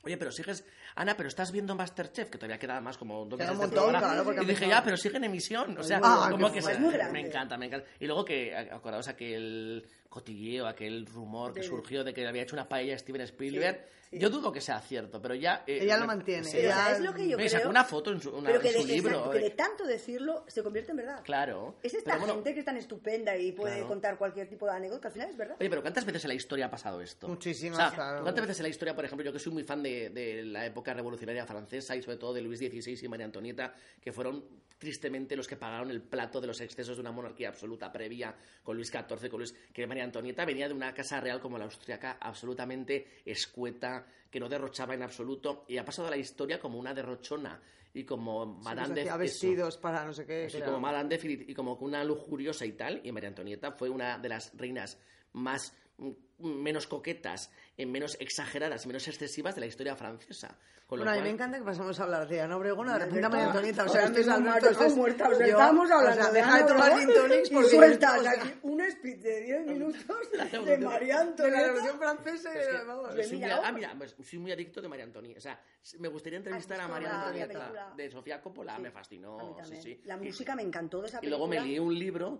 Oye, pero sigues, Ana, pero estás viendo Masterchef, que todavía queda más como dos meses un de montón, programa. claro, porque y dije, ya, pero sigue en emisión. O sea, Ah, como que se- me encanta, me encanta. Y luego que, acordaos aquel cotilleo, aquel rumor que De- surgió de que había hecho una paella Steven Spielberg. Sí, sí. Yo dudo que sea cierto, pero ya... eh, Ella lo mantiene, sí. Ella- ¿sabes lo que yo Me creo? sacó una foto en su, una- pero que en de, su libro. exacto, que de eh. tanto decirlo se convierte en verdad. Claro. Es esta Pero bueno, gente que es tan estupenda y puede Claro. contar cualquier tipo de anécdota, que al final es verdad. Oye, pero ¿cuántas veces en la historia ha pasado esto? Muchísimas, O sea, claro. ¿Cuántas veces en la historia, por ejemplo, yo que soy muy fan de, de la época revolucionaria francesa y sobre todo de Luis XVI y María Antonieta, que fueron tristemente los que pagaron el plato de los excesos de una monarquía absoluta previa con Luis XIV, con Luis, que María Antonieta venía de una casa real como la austriaca absolutamente escueta, que no derrochaba en absoluto y ha pasado a la historia como una derrochona y como que Madame de hacía eso. vestidos para no sé qué. Así como Madame de y como una lujuriosa y tal, y María Antonieta fue una de las reinas más mm, menos coquetas, eh, menos exageradas, menos excesivas de la historia francesa. Con lo Bueno, a mí me encanta que pasemos a hablar de Ana Obregón, de repente a María Antonieta. O sea, esto es Alberto. es- muerta, o sea, yo- estábamos o hablando sea, de deja de tomar gin tonics y porque sueltas o sea, aquí un speech de 10 minutos de María de la Antonieta. Revolución Francesa y Es que de- vamos. yo soy muy, mira, ah, mira, pues soy muy adicto de María Antonieta. O sea, me gustaría entrevistar a María la- la Antonieta de Sofía Coppola. Sí, Me fascinó. sí, sí. La Y- música me encantó de esa Y luego me leí un libro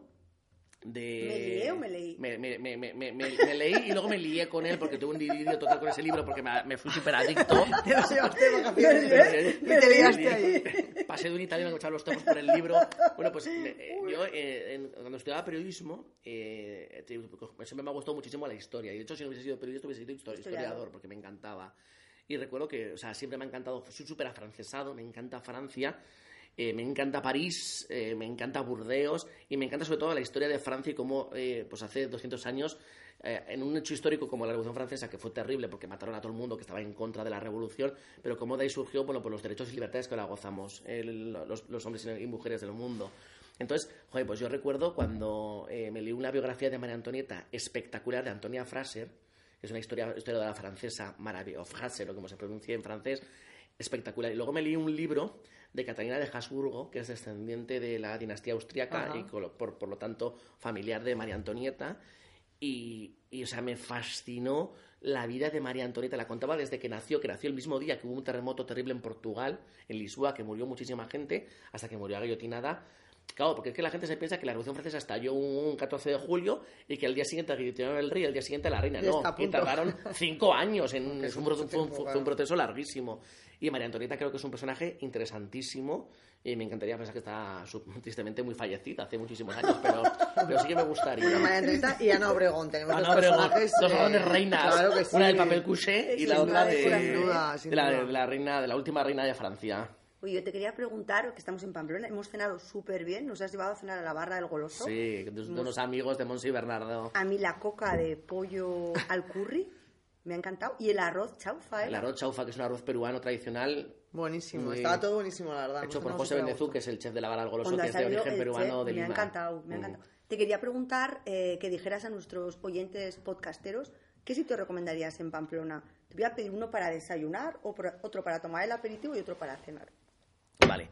de... ¿Me lié o me leí? Me, me- me- me- leí y luego me lié con él porque tuve un dilirio total con ese libro porque me, fui súper adicto. Te lo llevaste vacaciones. Te liaste ahí. Pasé de un italiano a echar los topos por el libro. Bueno, pues eh, yo eh, en- cuando estudiaba periodismo eh, te- siempre me ha gustado muchísimo la historia. Y de hecho, si no hubiese sido periodista, hubiese sido histo- Historiador. historiador porque me encantaba. Y recuerdo que, o sea, siempre me ha encantado, soy súper afrancesado, me encanta Francia. Eh, me encanta París, eh, me encanta Burdeos y me encanta sobre todo la historia de Francia y cómo, eh, pues hace 200 años, en un hecho histórico como la Revolución Francesa, que fue terrible porque mataron a todo el mundo que estaba en contra de la revolución, pero cómo de ahí surgió, bueno, pues los derechos y libertades que ahora gozamos los, hombres y mujeres del mundo. Entonces, joder, pues yo recuerdo cuando me leí una biografía de María Antonieta espectacular de Antonia Fraser, que es una historia, historia de la francesa maravillosa, o Fraser, o como se pronuncia en francés, espectacular. Y luego me leí un libro de Catalina de Habsburgo, que es descendiente de la dinastía austriaca Ajá. y por, por lo tanto familiar de María Antonieta. Y, y, o sea, me fascinó la vida de María Antonieta. La contaba desde que nació, que nació el mismo día que hubo un terremoto terrible en Portugal, en Lisboa, que murió muchísima gente, hasta que murió guillotinada. Claro, porque es que la gente se piensa que la Revolución Francesa estalló un 14 de julio y que el día siguiente guillotinaron el rey y el día siguiente la reina. No, que tardaron cinco años. En, es un, fue un- fue un proceso larguísimo. Y María Antonieta creo que es un personaje interesantísimo y me encantaría pensar que está tristemente muy fallecida hace muchísimos años, pero, pero sí que me gustaría. Bueno, María Antonieta y Ana Obregón. Tenemos Ana dos Obregón, dos eh, grandes reinas. Claro que sí. Una del papel couché y Sin la otra duda, de, sin duda, sin de la, de la reina, de la última reina de Francia. Oye, yo te quería preguntar, que estamos en Pamplona, hemos cenado súper bien, nos has llevado a cenar a la barra del goloso. Sí, de, unos amigos de Monse y Bernardo. A mí la coca de pollo al curry me ha encantado. Y el arroz chaufa, ¿eh? El arroz chaufa, que es un arroz peruano tradicional, Buenísimo, Muy- estaba todo buenísimo, la verdad. hecho por José gusto. que es el chef de la Vara del Goloso, Cuando que es de origen peruano chef, de me ha Lima. encantado, me ha Mm. encantado. Te quería preguntar eh, que dijeras a nuestros oyentes podcasteros qué sitio recomendarías en Pamplona. Te voy a pedir uno para desayunar, otro para tomar el aperitivo y otro para cenar. Vale.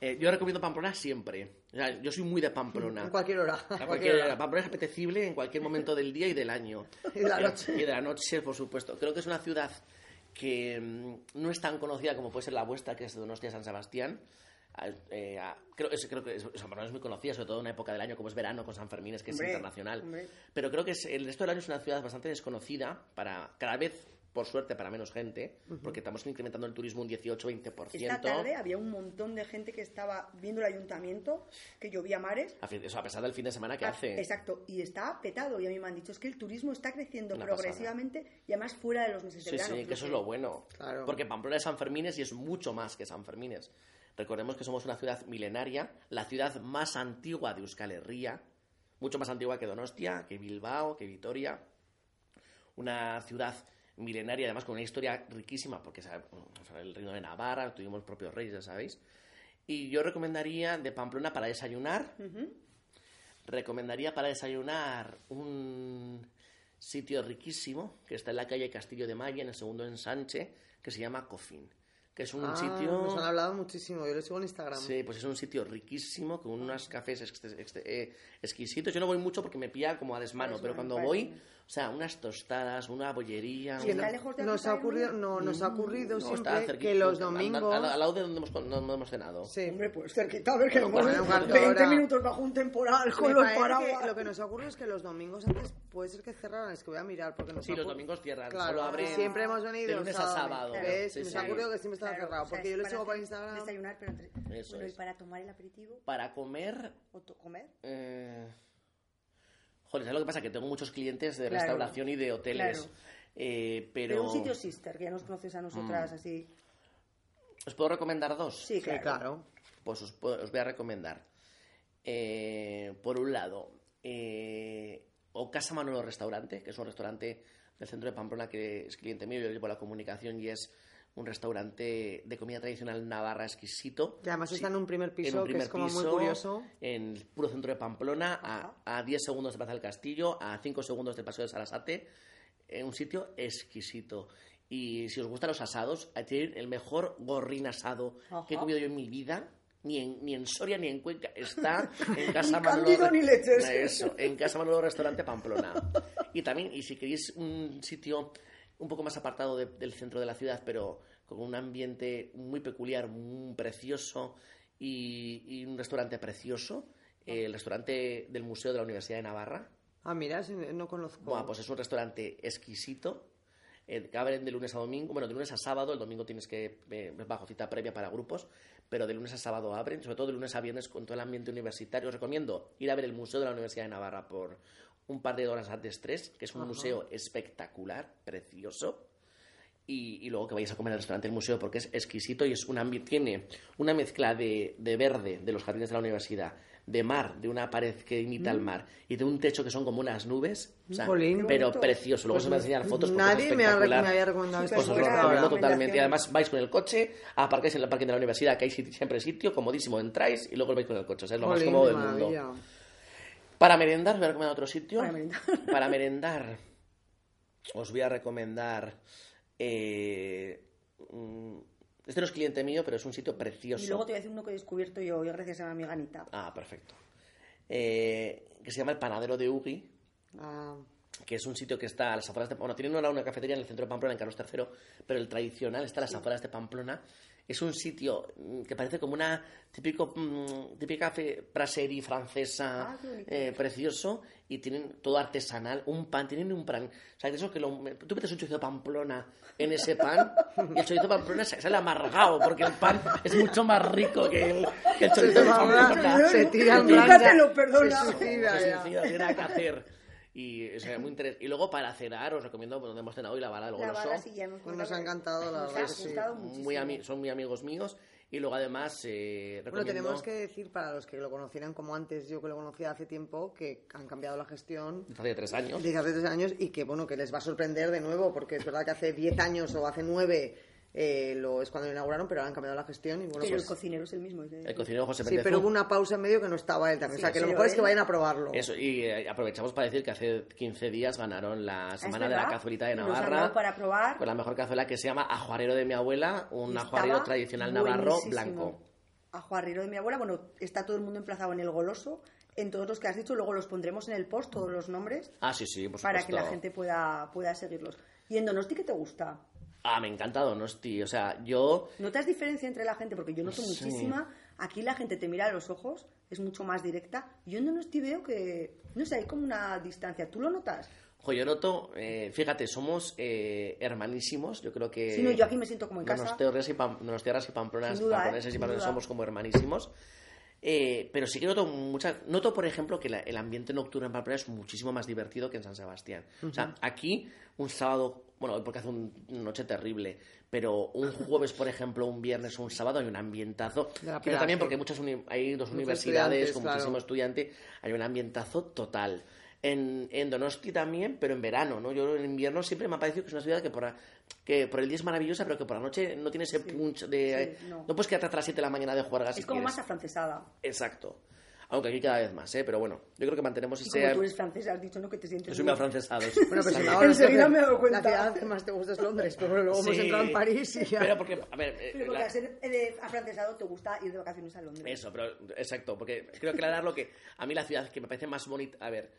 Eh, yo recomiendo Pamplona siempre. O sea, yo soy muy de Pamplona. En cualquier hora. A cualquier hora. Pamplona es apetecible en cualquier momento del día y del año. Y de la noche. Y de la noche, por supuesto. Creo que es una ciudad que mm, no es tan conocida como puede ser la vuestra, que es Donostia San Sebastián. Eh, creo, es- creo que es, Pamplona es muy conocida, sobre todo en una época del año como es verano, con San Fermín, es que Hombre, es internacional. hombre. Pero creo que es- el resto del año es una ciudad bastante desconocida para cada vez, por suerte, para menos gente, porque estamos incrementando el turismo un 18-20%. Esta tarde había un montón de gente que estaba viendo el ayuntamiento, que llovía mares. A, fin- eso, a pesar del fin de semana que Ah, hace. Exacto, y está petado. Y a mí me han dicho, es que el turismo está creciendo Una progresivamente y además fuera de los meses de Sí, verano. sí, que eso es lo bueno. Claro. Porque Pamplona es San Fermines y es mucho más que San Fermines. Recordemos que somos una ciudad milenaria, la ciudad más antigua de Euskal Herria, mucho más antigua que Donostia, que Bilbao, que Vitoria. Una ciudad milenaria, además con una historia riquísima, porque o sea, el reino de Navarra, tuvimos propios reyes, ya sabéis. Y yo recomendaría de Pamplona para desayunar, recomendaría para desayunar un sitio riquísimo que está en la calle Castillo de Maya, en el segundo ensanche, que se llama Cofín. Que es un Ah, sitio. Nos han hablado muchísimo, yo lo sigo en Instagram. Sí, pues es un sitio riquísimo, con unos cafés ex- ex- eh, exquisitos. Yo no voy mucho porque me pilla como a desmano, A pero cuando voy, o sea, unas tostadas, una bollería. Sí, una- está lejos de Nos ha ocurrido, ¿no? no, nos ha ocurrido No, está siempre cerquita, que los al- domingos... Al, al lado de donde hemos, donde hemos cenado. Sí. Hombre, pues cerquita, a ver que Bueno, hemos un cuarto de 20 hora. minutos bajo un temporal con los que paraguas. lo que nos ha ocurrido es que los domingos antes puede ser que cerraran, es que voy a mirar porque nos Sí, los ocurrido- domingos cierran, Claro, solo abren y siempre hemos venido de lunes a sábado. ¿Ves? Sí, nos sí. ha ocurrido que siempre estaba Claro, cerrado, o sea, porque yo lo para sigo por hacer- Instagram. Desayunar, pero entre... Eso bueno, y es. para tomar el aperitivo Para comer, o comer. Eh... Joder, ¿sabes lo que pasa? Que tengo muchos clientes de Claro. restauración y de hoteles. Claro. eh, pero... Pero un sitio sister, que ya nos conoces a nosotras Mm. así. ¿Os puedo recomendar dos? Sí, Sí, claro. claro. Pues os, puedo- os voy a recomendar. Eh, por un lado, eh, o Casa Manolo Restaurante, que es un restaurante del centro de Pamplona que es cliente mío, yo llevo la comunicación y es un restaurante de comida tradicional navarra exquisito. Y además Sí, está en un primer piso, en un que primer es como muy piso, curioso. En el puro centro de Pamplona, a, a 10 segundos de Plaza del Castillo, a 5 segundos del Paseo de Sarasate. En un sitio exquisito. Y si os gustan los asados, ahí tienen el mejor gorrín asado que he Ajá. comido yo en mi vida. Ni en, ni en Soria ni en Cuenca. Está en Casa Ni Manolo. Cándido ni leches. Eso, en Casa Manolo Restaurante Pamplona. Y también, y si queréis un sitio un poco más apartado de- del centro de la ciudad, pero con un ambiente muy peculiar, muy precioso y, y un restaurante precioso, eh, el restaurante del Museo de la Universidad de Navarra. Ah, mira, no conozco. Bueno, pues es un restaurante exquisito. eh, abren de lunes a domingo. Bueno, de lunes a sábado. El domingo tienes que. eh, bajo cita previa para grupos. Pero de lunes a sábado abren. Sobre todo de lunes a viernes con todo el ambiente universitario. Os recomiendo ir a ver el Museo de la Universidad de Navarra por un par de horas antes tres. Que es un Ajá. museo espectacular, precioso. Y, y luego que vayáis a comer al restaurante del museo porque es exquisito y es un ambi- tiene una mezcla de, de verde de los jardines de la universidad, de mar, de una pared que imita el mar y de un techo que son como unas nubes, o sea, Mm. Jolín. pero bonito. precioso. Luego Pues os voy a enseñar fotos nadie es me había recomendado Súper Pues os lo recomiendo totalmente. Y además vais con el coche, aparcáis en el parking de la universidad, que hay siempre sitio, comodísimo, entráis y luego vais con el coche. o sea, es lo más Jolín, cómodo del mundo. maravilla. Para merendar, os voy a recomendar otro sitio. Para merendar. Para merendar, os voy a recomendar. eh, mm, este no es cliente mío, pero es un sitio precioso. Y luego te voy a decir uno que he descubierto yo hoy gracias a mi amiga Anita. Ah, perfecto. Eh, que se llama El Panadero de Ugi. Ah, que es un sitio que está a las afueras de Bueno, tienen ahora una cafetería en el centro de Pamplona, en Carlos III, pero el tradicional está a las afueras de Pamplona. Es un sitio mm, que parece como una típico, mm, típica brasserie francesa, Ah, eh, precioso, y tienen todo artesanal, un pan, tienen un pan, o sea, de eso que lo, tú metes un chorizo de Pamplona en ese pan, y el chorizo de Pamplona se sale amargado, porque el pan es mucho más rico que el, que el chorizo de Pamplona. se tira en se suicida sí, no tiene que hacer. Y, o sea, muy interes- y luego para cenar os recomiendo donde hemos cenado hoy la bala del La goloso. bala sí ya hemos Pues nos ha encantado, la ha sí. muy son muy amigos míos y luego además eh, Bueno, recomiendo tenemos que decir para los que lo conocieran como antes, yo que lo conocía hace tiempo, que han cambiado la gestión hace tres años. desde hace tres años y que bueno que les va a sorprender de nuevo porque es verdad que hace 10 años o hace 9 eh, lo es cuando lo inauguraron pero ahora han cambiado la gestión y bueno Pero el pues cocinero es el mismo. el cocinero José sí pero hubo una pausa en medio que no estaba él también o sea que lo mejor es él- que vayan a probarlo Eso, y eh, aprovechamos para decir que hace 15 días ganaron la Ah, semana de la cazuelita de Navarra para probar. con la mejor cazuela que se llama ajuarero de mi abuela, un ajuarero tradicional navarro buenísimo. blanco. Ajuarrero de mi abuela, bueno, está todo el mundo emplazado en el goloso, en todos los que has dicho, luego los pondremos en el post, todos los nombres, Ah, sí, sí, por para que la gente pueda, pueda seguirlos. ¿Y en Donosti qué te gusta? Ah, me encanta Donosti, o sea, yo ¿Notas diferencia entre la gente? Porque yo noto Sí. muchísima. Aquí la gente te mira a los ojos, es mucho más directa. Yo en Donosti veo que, no sé, hay como una distancia. ¿Tú lo notas? Yo noto, eh, fíjate, somos eh, hermanísimos, yo creo que... Sí, no, yo aquí me siento como en casa. Donostiarras y, Pam- donostiarras y pamplonas, duda, ¿eh? pamponeses y Sin pamploneses duda. somos como hermanísimos. Eh, pero sí que noto mucha, noto por ejemplo que la- el ambiente nocturno en Pamplona es muchísimo más divertido que en San Sebastián. O sea, aquí un sábado, bueno, porque hace un- una noche terrible, pero un jueves, por ejemplo, un viernes o un sábado hay un ambientazo. Pero también porque muchas uni- hay dos Muchos universidades con claro. muchísimo estudiante, hay un ambientazo total. En, en Donosti también, pero en verano, ¿no? Yo en invierno siempre me ha parecido que es una ciudad que por, la- que por el día es maravillosa, pero que por la noche no tiene ese punch de... sí, no. no. puedes quedarte hasta las 7 de la mañana de juerga si es como quieres. más afrancesada. Exacto. Aunque aquí cada vez más, ¿eh? Pero bueno, yo creo que mantenemos Y ese... como tú eres francesa, has dicho, ¿no? Que te sientes... Yo soy muy- afrancesado. bueno pero si Sí. ahora Enseguida me he dado cuenta. la ciudad que más te gusta es Londres pero luego hemos entrado en París y ya Pero porque, a ver... eh, Pero porque la- al ser eh, afrancesado te gusta ir de vacaciones a Londres. Eso, pero exacto, porque creo que aclarar lo que a mí la ciudad que me parece más bonita, a ver,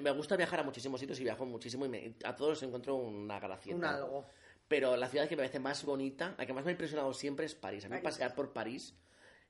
me gusta viajar a muchísimos sitios y viajo muchísimo y me- a todos les encuentro una gracieta. un algo Pero la ciudad que me parece más bonita, la que más me ha impresionado siempre es París. A mí París. pasear por París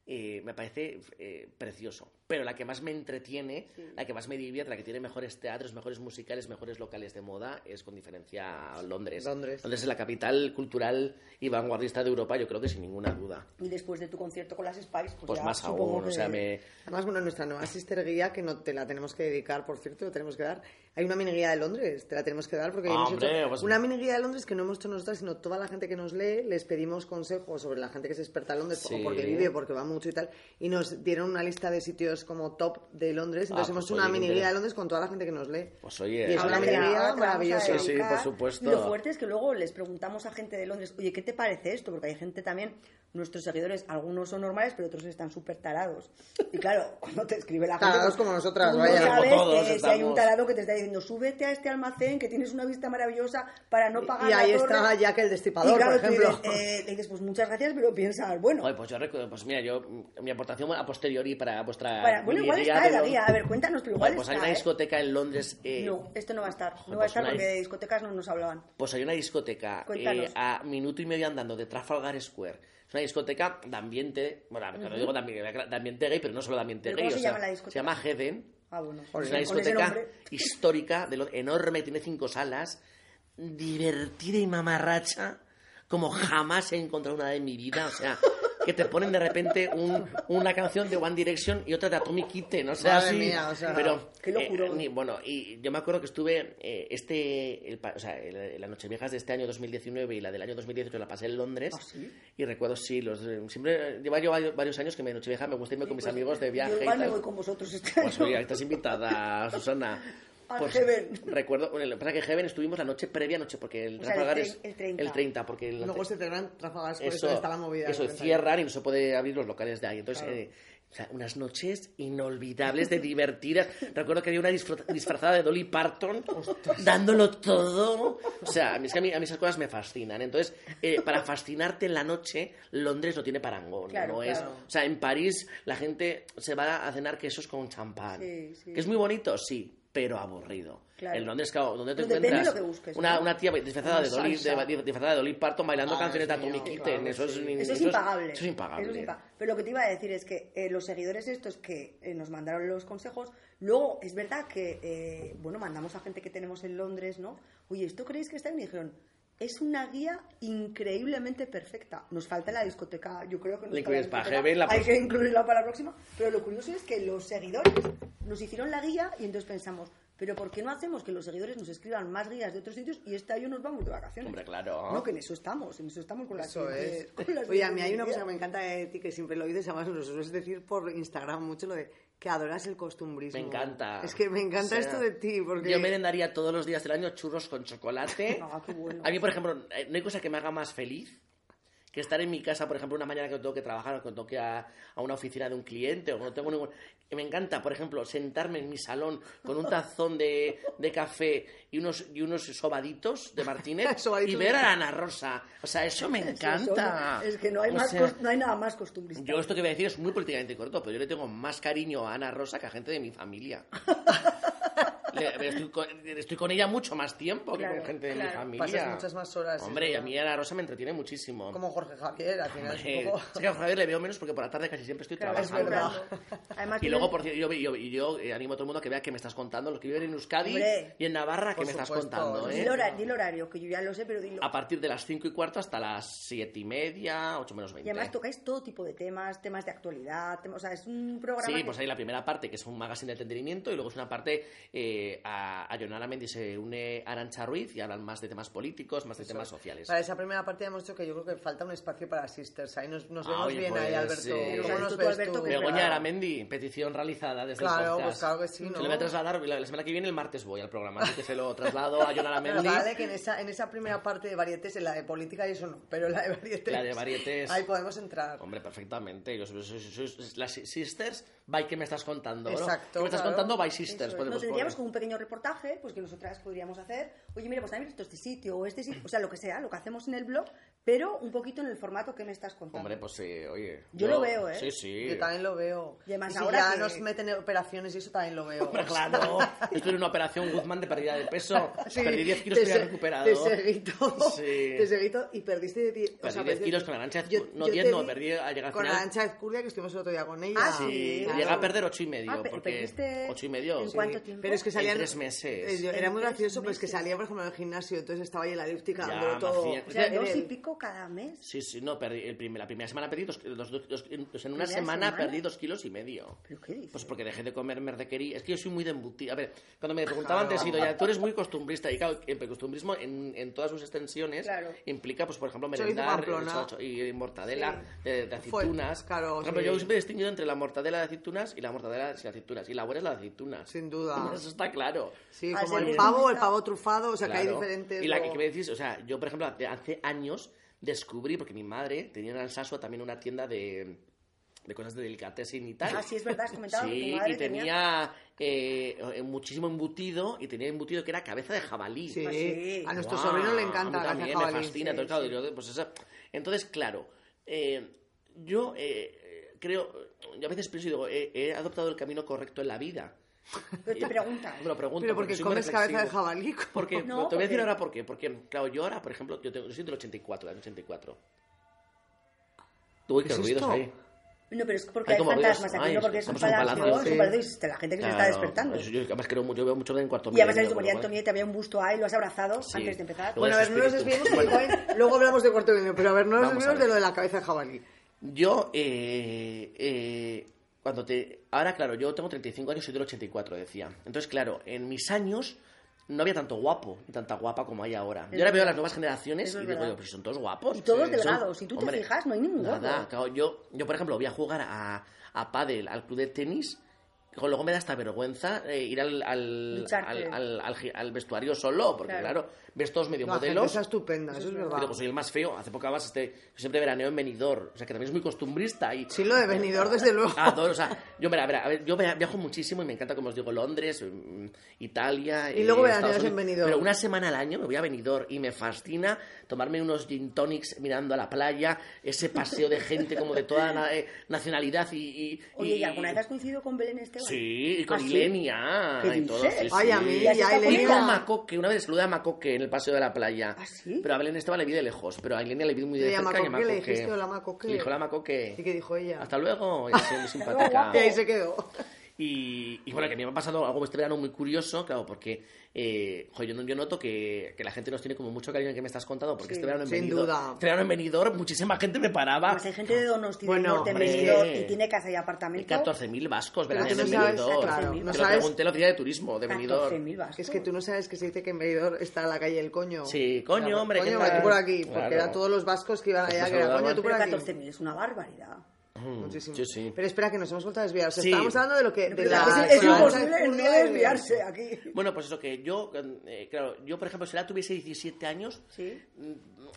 eh, me parece eh, precioso. Pero la que más me entretiene, la que más me divierte, la que tiene mejores teatros, mejores musicales, mejores locales de moda, es con diferencia Londres. Londres. es la capital cultural y vanguardista de Europa, yo creo que sin ninguna duda. Y después de tu concierto con las Spice, pues, Pues ya más supongo aún, o que- sea, me... Además, bueno, nuestra nueva sister guía, que no te la tenemos que dedicar, por cierto, la tenemos que dar. Hay una mini guía de Londres, te la tenemos que dar porque Ah, hemos hombre, hecho pues- una mini guía de Londres que no hemos hecho nosotras, sino toda la gente que nos lee, les pedimos consejos sobre la gente que es experta en Londres, Sí. o porque vive, porque va mucho y tal, y nos dieron una lista de sitios como top de Londres. Entonces Ah, hemos pues hecho una mini guía de Londres con toda la gente que nos lee. Pues oye, Y es una mini Ahora guía te vamos a maravillosa. Sí, sí, por supuesto. Y lo fuerte es que luego les preguntamos a gente de Londres, oye, ¿qué te parece esto? Porque hay gente también, nuestros seguidores, algunos son normales, pero otros están súper tarados. Y claro, cuando te escribe la gente... Tarados pues, como nosotras, vaya. Sabes Como todos que si hay un tarado que te está diciendo, súbete a este almacén que tienes una vista maravillosa para no pagar Y la ahí torre". está Jack el Y destripador, claro, por ejemplo. dices, eh, le dices, pues muchas gracias, pero piensas, bueno, Oye, pues yo recuerdo, pues mira, yo, mi aportación a posteriori para vuestra para- bueno, mini igual está en la guía. A ver, cuéntanos, pero igual Oye, pues hay está, una ¿eh? discoteca en Londres. eh, No, esto no va a estar. No va a pues estar porque de discotecas no nos hablaban. Pues hay una discoteca eh, a minuto y medio andando de Trafalgar Square. Es una discoteca de ambiente, bueno, no digo de ambiente, de ambiente gay, pero no solo de ambiente ¿Pero gay. cómo o se sea, llama la discoteca? Se llama Heaven. Ah, bueno. Es una ese discoteca histórica, de lo- enorme, tiene cinco salas, divertida y mamarracha, como jamás he encontrado una de mi vida. O sea, que te ponen de repente un- una canción de One Direction y otra de Atomic Kitten, o sea, Madre así. mía, o sea, pero, qué locura. eh, ni- bueno, y yo me acuerdo que estuve eh, este, el pa- o sea, el- las Nocheviejas de este año 2019 y la del año 2018 la pasé en Londres. ¿Ah, sí? Y recuerdo, sí, los, eh, siempre, llevo yo varios, varios años que me Nochevieja me gusta irme con mis amigos de viaje Pues, Yo y igual me voy con vosotros este Pues oye, estás invitada, Susana. Pues, Heaven. Recuerdo, bueno, lo que pasa es que Heaven estuvimos la noche previa noche, porque el O sea, Trafalgar es el 30. el 30, porque el, Luego se celebran Trafalgar Square, eso, donde está la movida. eso del 31. cierran y no se puede abrir los locales de ahí. Entonces, eh, o sea, unas noches inolvidables de divertidas. Recuerdo que había una disfra- disfrazada de Dolly Parton dándolo todo. O sea, a mí, es que a mí, a mí esas cosas me fascinan. Entonces, eh, para fascinarte en la noche, Londres no tiene parangón. Claro, no es, claro. o sea, en París la gente se va a cenar quesos con champán. Sí, sí. ¿Que es muy bonito? Sí. Pero aburrido. Claro. En Londres, claro, donde te depende encuentras de lo que busques, una, ¿no? una tía disfrazada de, Dolly, de, disfrazada de Dolly Parton bailando Ah, canciones de mío, Kitten. eso, es, Eso impagable. Eso es impagable. Pero lo que te iba a decir es que eh, los seguidores estos que eh, nos mandaron los consejos, luego es verdad que, eh, bueno, mandamos a gente que tenemos en Londres, ¿no? Oye, ¿esto creéis que está bien? Y dijeron, es una guía increíblemente perfecta. Nos falta la discoteca, yo creo que nos falta la incluyes para discoteca. Heaven, la Hay próxima. que incluirla para la próxima. Pero lo curioso es que los seguidores nos hicieron la guía y entonces pensamos, pero ¿por qué no hacemos que los seguidores nos escriban más guías de otros sitios y este año nos vamos de vacaciones? Hombre, claro. No, que en eso estamos, en eso estamos con las Eso es. con las Oye, a mí hay una cosa que me encanta de ti, que siempre lo dices, además lo sueles decir por Instagram mucho, lo de que adoras el costumbrismo. Me encanta. Es que me encanta O sea, esto de ti, porque... Yo merendaría todos los días del año churros con chocolate. Ah, bueno. A mí, por ejemplo, eh, no hay cosa que me haga más feliz que estar en mi casa, por ejemplo, una mañana que tengo que trabajar o que tengo que ir a, a una oficina de un cliente o que no tengo ningún... Me encanta, por ejemplo, sentarme en mi salón con un tazón de, de café y unos, y unos sobaditos de Martínez Sobaditos y ver a Ana Rosa. O sea, eso me Eso, encanta. no, es que no hay, más sea, cos- no hay nada más costumbrista. yo esto que voy a decir es muy políticamente correcto, pero yo le tengo más cariño a Ana Rosa que a gente de mi familia. Le- estoy, con, estoy con ella mucho más tiempo que Claro, con gente de claro. mi familia. Pasas muchas más horas, es Hombre, y a mí Ana Rosa me entretiene muchísimo. Como Jorge Javier, al final es Hombre, un poco... sí que a Javier le veo menos porque por la tarde casi siempre estoy Claro, trabajando. verdad. Además, Y luego, por cierto, yo, yo, yo, eh, animo a todo el mundo a que vea que me estás contando, los que viven en Euskadi Hombre. y en Navarra, que me estás supuesto, contando, sí. ¿eh? Dilo, hora- dilo horario, que yo ya lo sé, pero dilo. A partir de las 5 y cuarto hasta las 7 y media, 8 menos 20. Y además tocáis todo tipo de temas, temas de actualidad, tem- o sea, es un programa Sí, que- pues hay la primera parte que es un magazine de entretenimiento y luego es una parte eh, a, a Jonara Mendy se une Arancha Ruiz y hablan más de temas políticos, más de temas sociales. Para esa primera parte ya hemos dicho que yo creo que falta un espacio para Sisters. Ahí nos, nos Ah, vemos bien pues, ahí, Alberto. sí. ¿Cómo Sabes nos ves Alberto, tú? Begoña. Aramendi, petición realizada desde Claro, el podcast. pues claro que sí, Se ¿no? le voy a trasladar, la la semana que viene el martes voy al programa, así que se lo traslado a Jonah Pero Aramendi. vale que en esa, en esa primera parte de varietes, en la de política y eso no, pero en la de varietes... La de varietes. Ahí podemos entrar. Hombre, perfectamente. Soy- las sisters, by que me estás contando, ¿no? Exacto, ¿Qué me estás claro. contando? By sisters. es. podemos No tendríamos poner. Un pequeño reportaje, pues que nosotras podríamos hacer. Oye, mira, pues también visto este sitio o este sitio, o sea, lo que sea, lo que hacemos en el blog, pero un poquito en el formato que me estás contando. Hombre, pues sí, oye. Yo lo veo, ¿eh? Sí, sí. Yo también lo veo. Y además si ahora ya que- nos meten en operaciones y eso también lo veo. Hombre, claro. Estoy en una operación Guzmán de pérdida de peso. Sí, Perdí 10 kilos que se- recuperado. Te seguito. Sí. Te seguito y perdiste 10 Perdí 10 kilos con Arantxa Yo- Ezcur- no, yo 10 te no, perdí a llegar al Con final. Arancha Ezcurdia, que estuvimos el otro día con ella. Ah, Sí, llegué claro. a perder 8 y medio. Ah, porque perdiste- 8 y medio. ¿En cuánto tiempo? Pero es que salían... tres meses. eh, yo- Era muy gracioso, pues que meses. salía, por ejemplo, del gimnasio, entonces estaba ahí en la elíptica Ya, dándolo me todo. hacía- O sea, dos y el- pico cada mes. Sí, sí, no, perdí el primer- la primera semana perdí dos, dos- dos- dos- en una ¿Primera semana, semana? perdí dos kilos y medio. ¿Pero qué dices? Pues porque dejé de comer merdequería. Es que yo soy muy de embutir. A ver, cuando me preguntaban antes, Ido, ya tú eres muy costumbrista. Y claro, el costumbrismo en, en todas sus extensiones Claro. implica, pues por ejemplo, Chorizo merendar pamplona. eh, cho- y mortadela de, de Fue- aceitunas. claro, por ejemplo, sí. yo siempre he distinguido entre la mortadela de aceitunas y la mortadela sin aceitunas. Y la buena es la de aceitunas. Sin duda. Eso está claro. Sí, como el pavo, el pavo trufado, o sea que hay diferentes... Y la que me decís, o sea, yo por ejemplo hace- años descubrí, porque mi madre tenía en Alsasua también una tienda de, de cosas de delicatessen y tal. Ah, sí, es verdad, has comentado que Sí, tu madre y tenía eh, eh, muchísimo embutido y tenía embutido que era cabeza de jabalí. Sí, Ah, sí. a nuestro sobrino le a encanta mí la también jabalí. me fascina. Sí, entonces, claro, sí. yo, pues esa- entonces, claro, eh, yo eh, creo, yo a veces pienso y digo, he adoptado el camino correcto en la vida. Pero te preguntas. Me lo pregunto. Pero porque comes cabeza de jabalí. Porque, No, te voy a decir ahora por qué. Porque, claro, yo ahora, por ejemplo, yo, tengo, yo soy del 84, del 84. Uy, ¿Qué qué es ruidos esto? hay. No, pero es porque Hay fantasmas aquí, no porque es un palacio, es un palacio la gente que se está despertando. yo, además creo mucho, yo veo mucho en cuarto Y además milenio, María Antonieta, había un busto ahí, lo has abrazado Sí. antes de empezar. Luego Bueno, a ver, no nos desviemos, luego- hablamos de cuarto milenio, pero a ver, no nos desviemos de lo de la cabeza de jabalí. Yo, eh, eh, cuando te... Ahora, claro, yo tengo 35 años, soy del 84, decía. Entonces, claro, en mis años no había tanto guapo, ni tanta guapa como hay ahora. Es Yo ahora veo a las nuevas generaciones Eso y es digo, pero si son todos guapos. Y todos Sí. delgados, Son- si tú te hombre, fijas, no hay ningún. Nada, claro, yo, yo, por ejemplo, voy a jugar a, a pádel, al club de tenis, luego me da hasta vergüenza eh, ir al, al, al, al- al gi- al vestuario solo, porque Claro. claro, ves todos medio gente modelos. está estupenda, eso es verdad. Pues soy el más feo. Hace poco además este, yo siempre veraneo en Benidorm, o sea que también es muy costumbrista y Sí, lo de venidor, desde luego. Adoro, o sea, yo, mira, a ver, a ver, yo via- viajo muchísimo y me encanta, como os digo, Londres, mm, Italia. Y luego eh, veraneas Estados en. Benidorm. Pero una semana al año me voy a Benidorm y me fascina tomarme unos gin tonics mirando a la playa, ese paseo de gente como de toda eh, nacionalidad y... y- Oye, ¿y y- alguna vez has coincidido con Belén Esteban? Sí, y con ¿Ah? Ilenia ¿Qué y todo. sí, Ay, a mí, Ya está Y con Macoque, una vez saludé a Macoque en el paseo de la playa. ¿Ah, sí? Pero a Belén Esteban le vi de lejos, pero a Ilenia le vi muy de a cerca y a Macoque le dijiste, "Hola, Macoque". Le dijo hola Macoque. ¿Y qué dijo ella? Hasta luego, y así, muy simpática. Y ahí se quedó. Y, y bueno, que a mí me ha pasado algo este verano muy curioso, claro, porque eh, jo, yo, yo noto que, que la gente nos tiene como mucho cariño en que me estás contando, porque Sí, este verano en sin Benidorm, duda. este verano en Benidorm muchísima gente me paraba. Pues hay gente de Donosti, Bueno, del norte, en hombre. Benidorm, y tiene casa y apartamento. 14.000 vascos en no sabes, Benidorm. claro, Te no lo sabes- pregunté la día de turismo de Benidorm. 14.000 vascos. Es que tú no sabes que se dice que en Benidorm está la calle El Coño. Sí, coño, Claro, hombre, Coño, ¿qué tal? tú por aquí, porque Claro. eran todos los vascos que iban allá, Pues que era coño, tú por aquí. 14.000 es una barbaridad. Muchísimo. Sí, sí. Pero espera, que nos hemos vuelto a desviar. O sea, Sí. estábamos hablando de lo que... De Pero la es, imposible no desviarse aquí. Bueno, pues eso que yo, eh, claro, yo por ejemplo, si la tuviese 17 años, Sí. mm,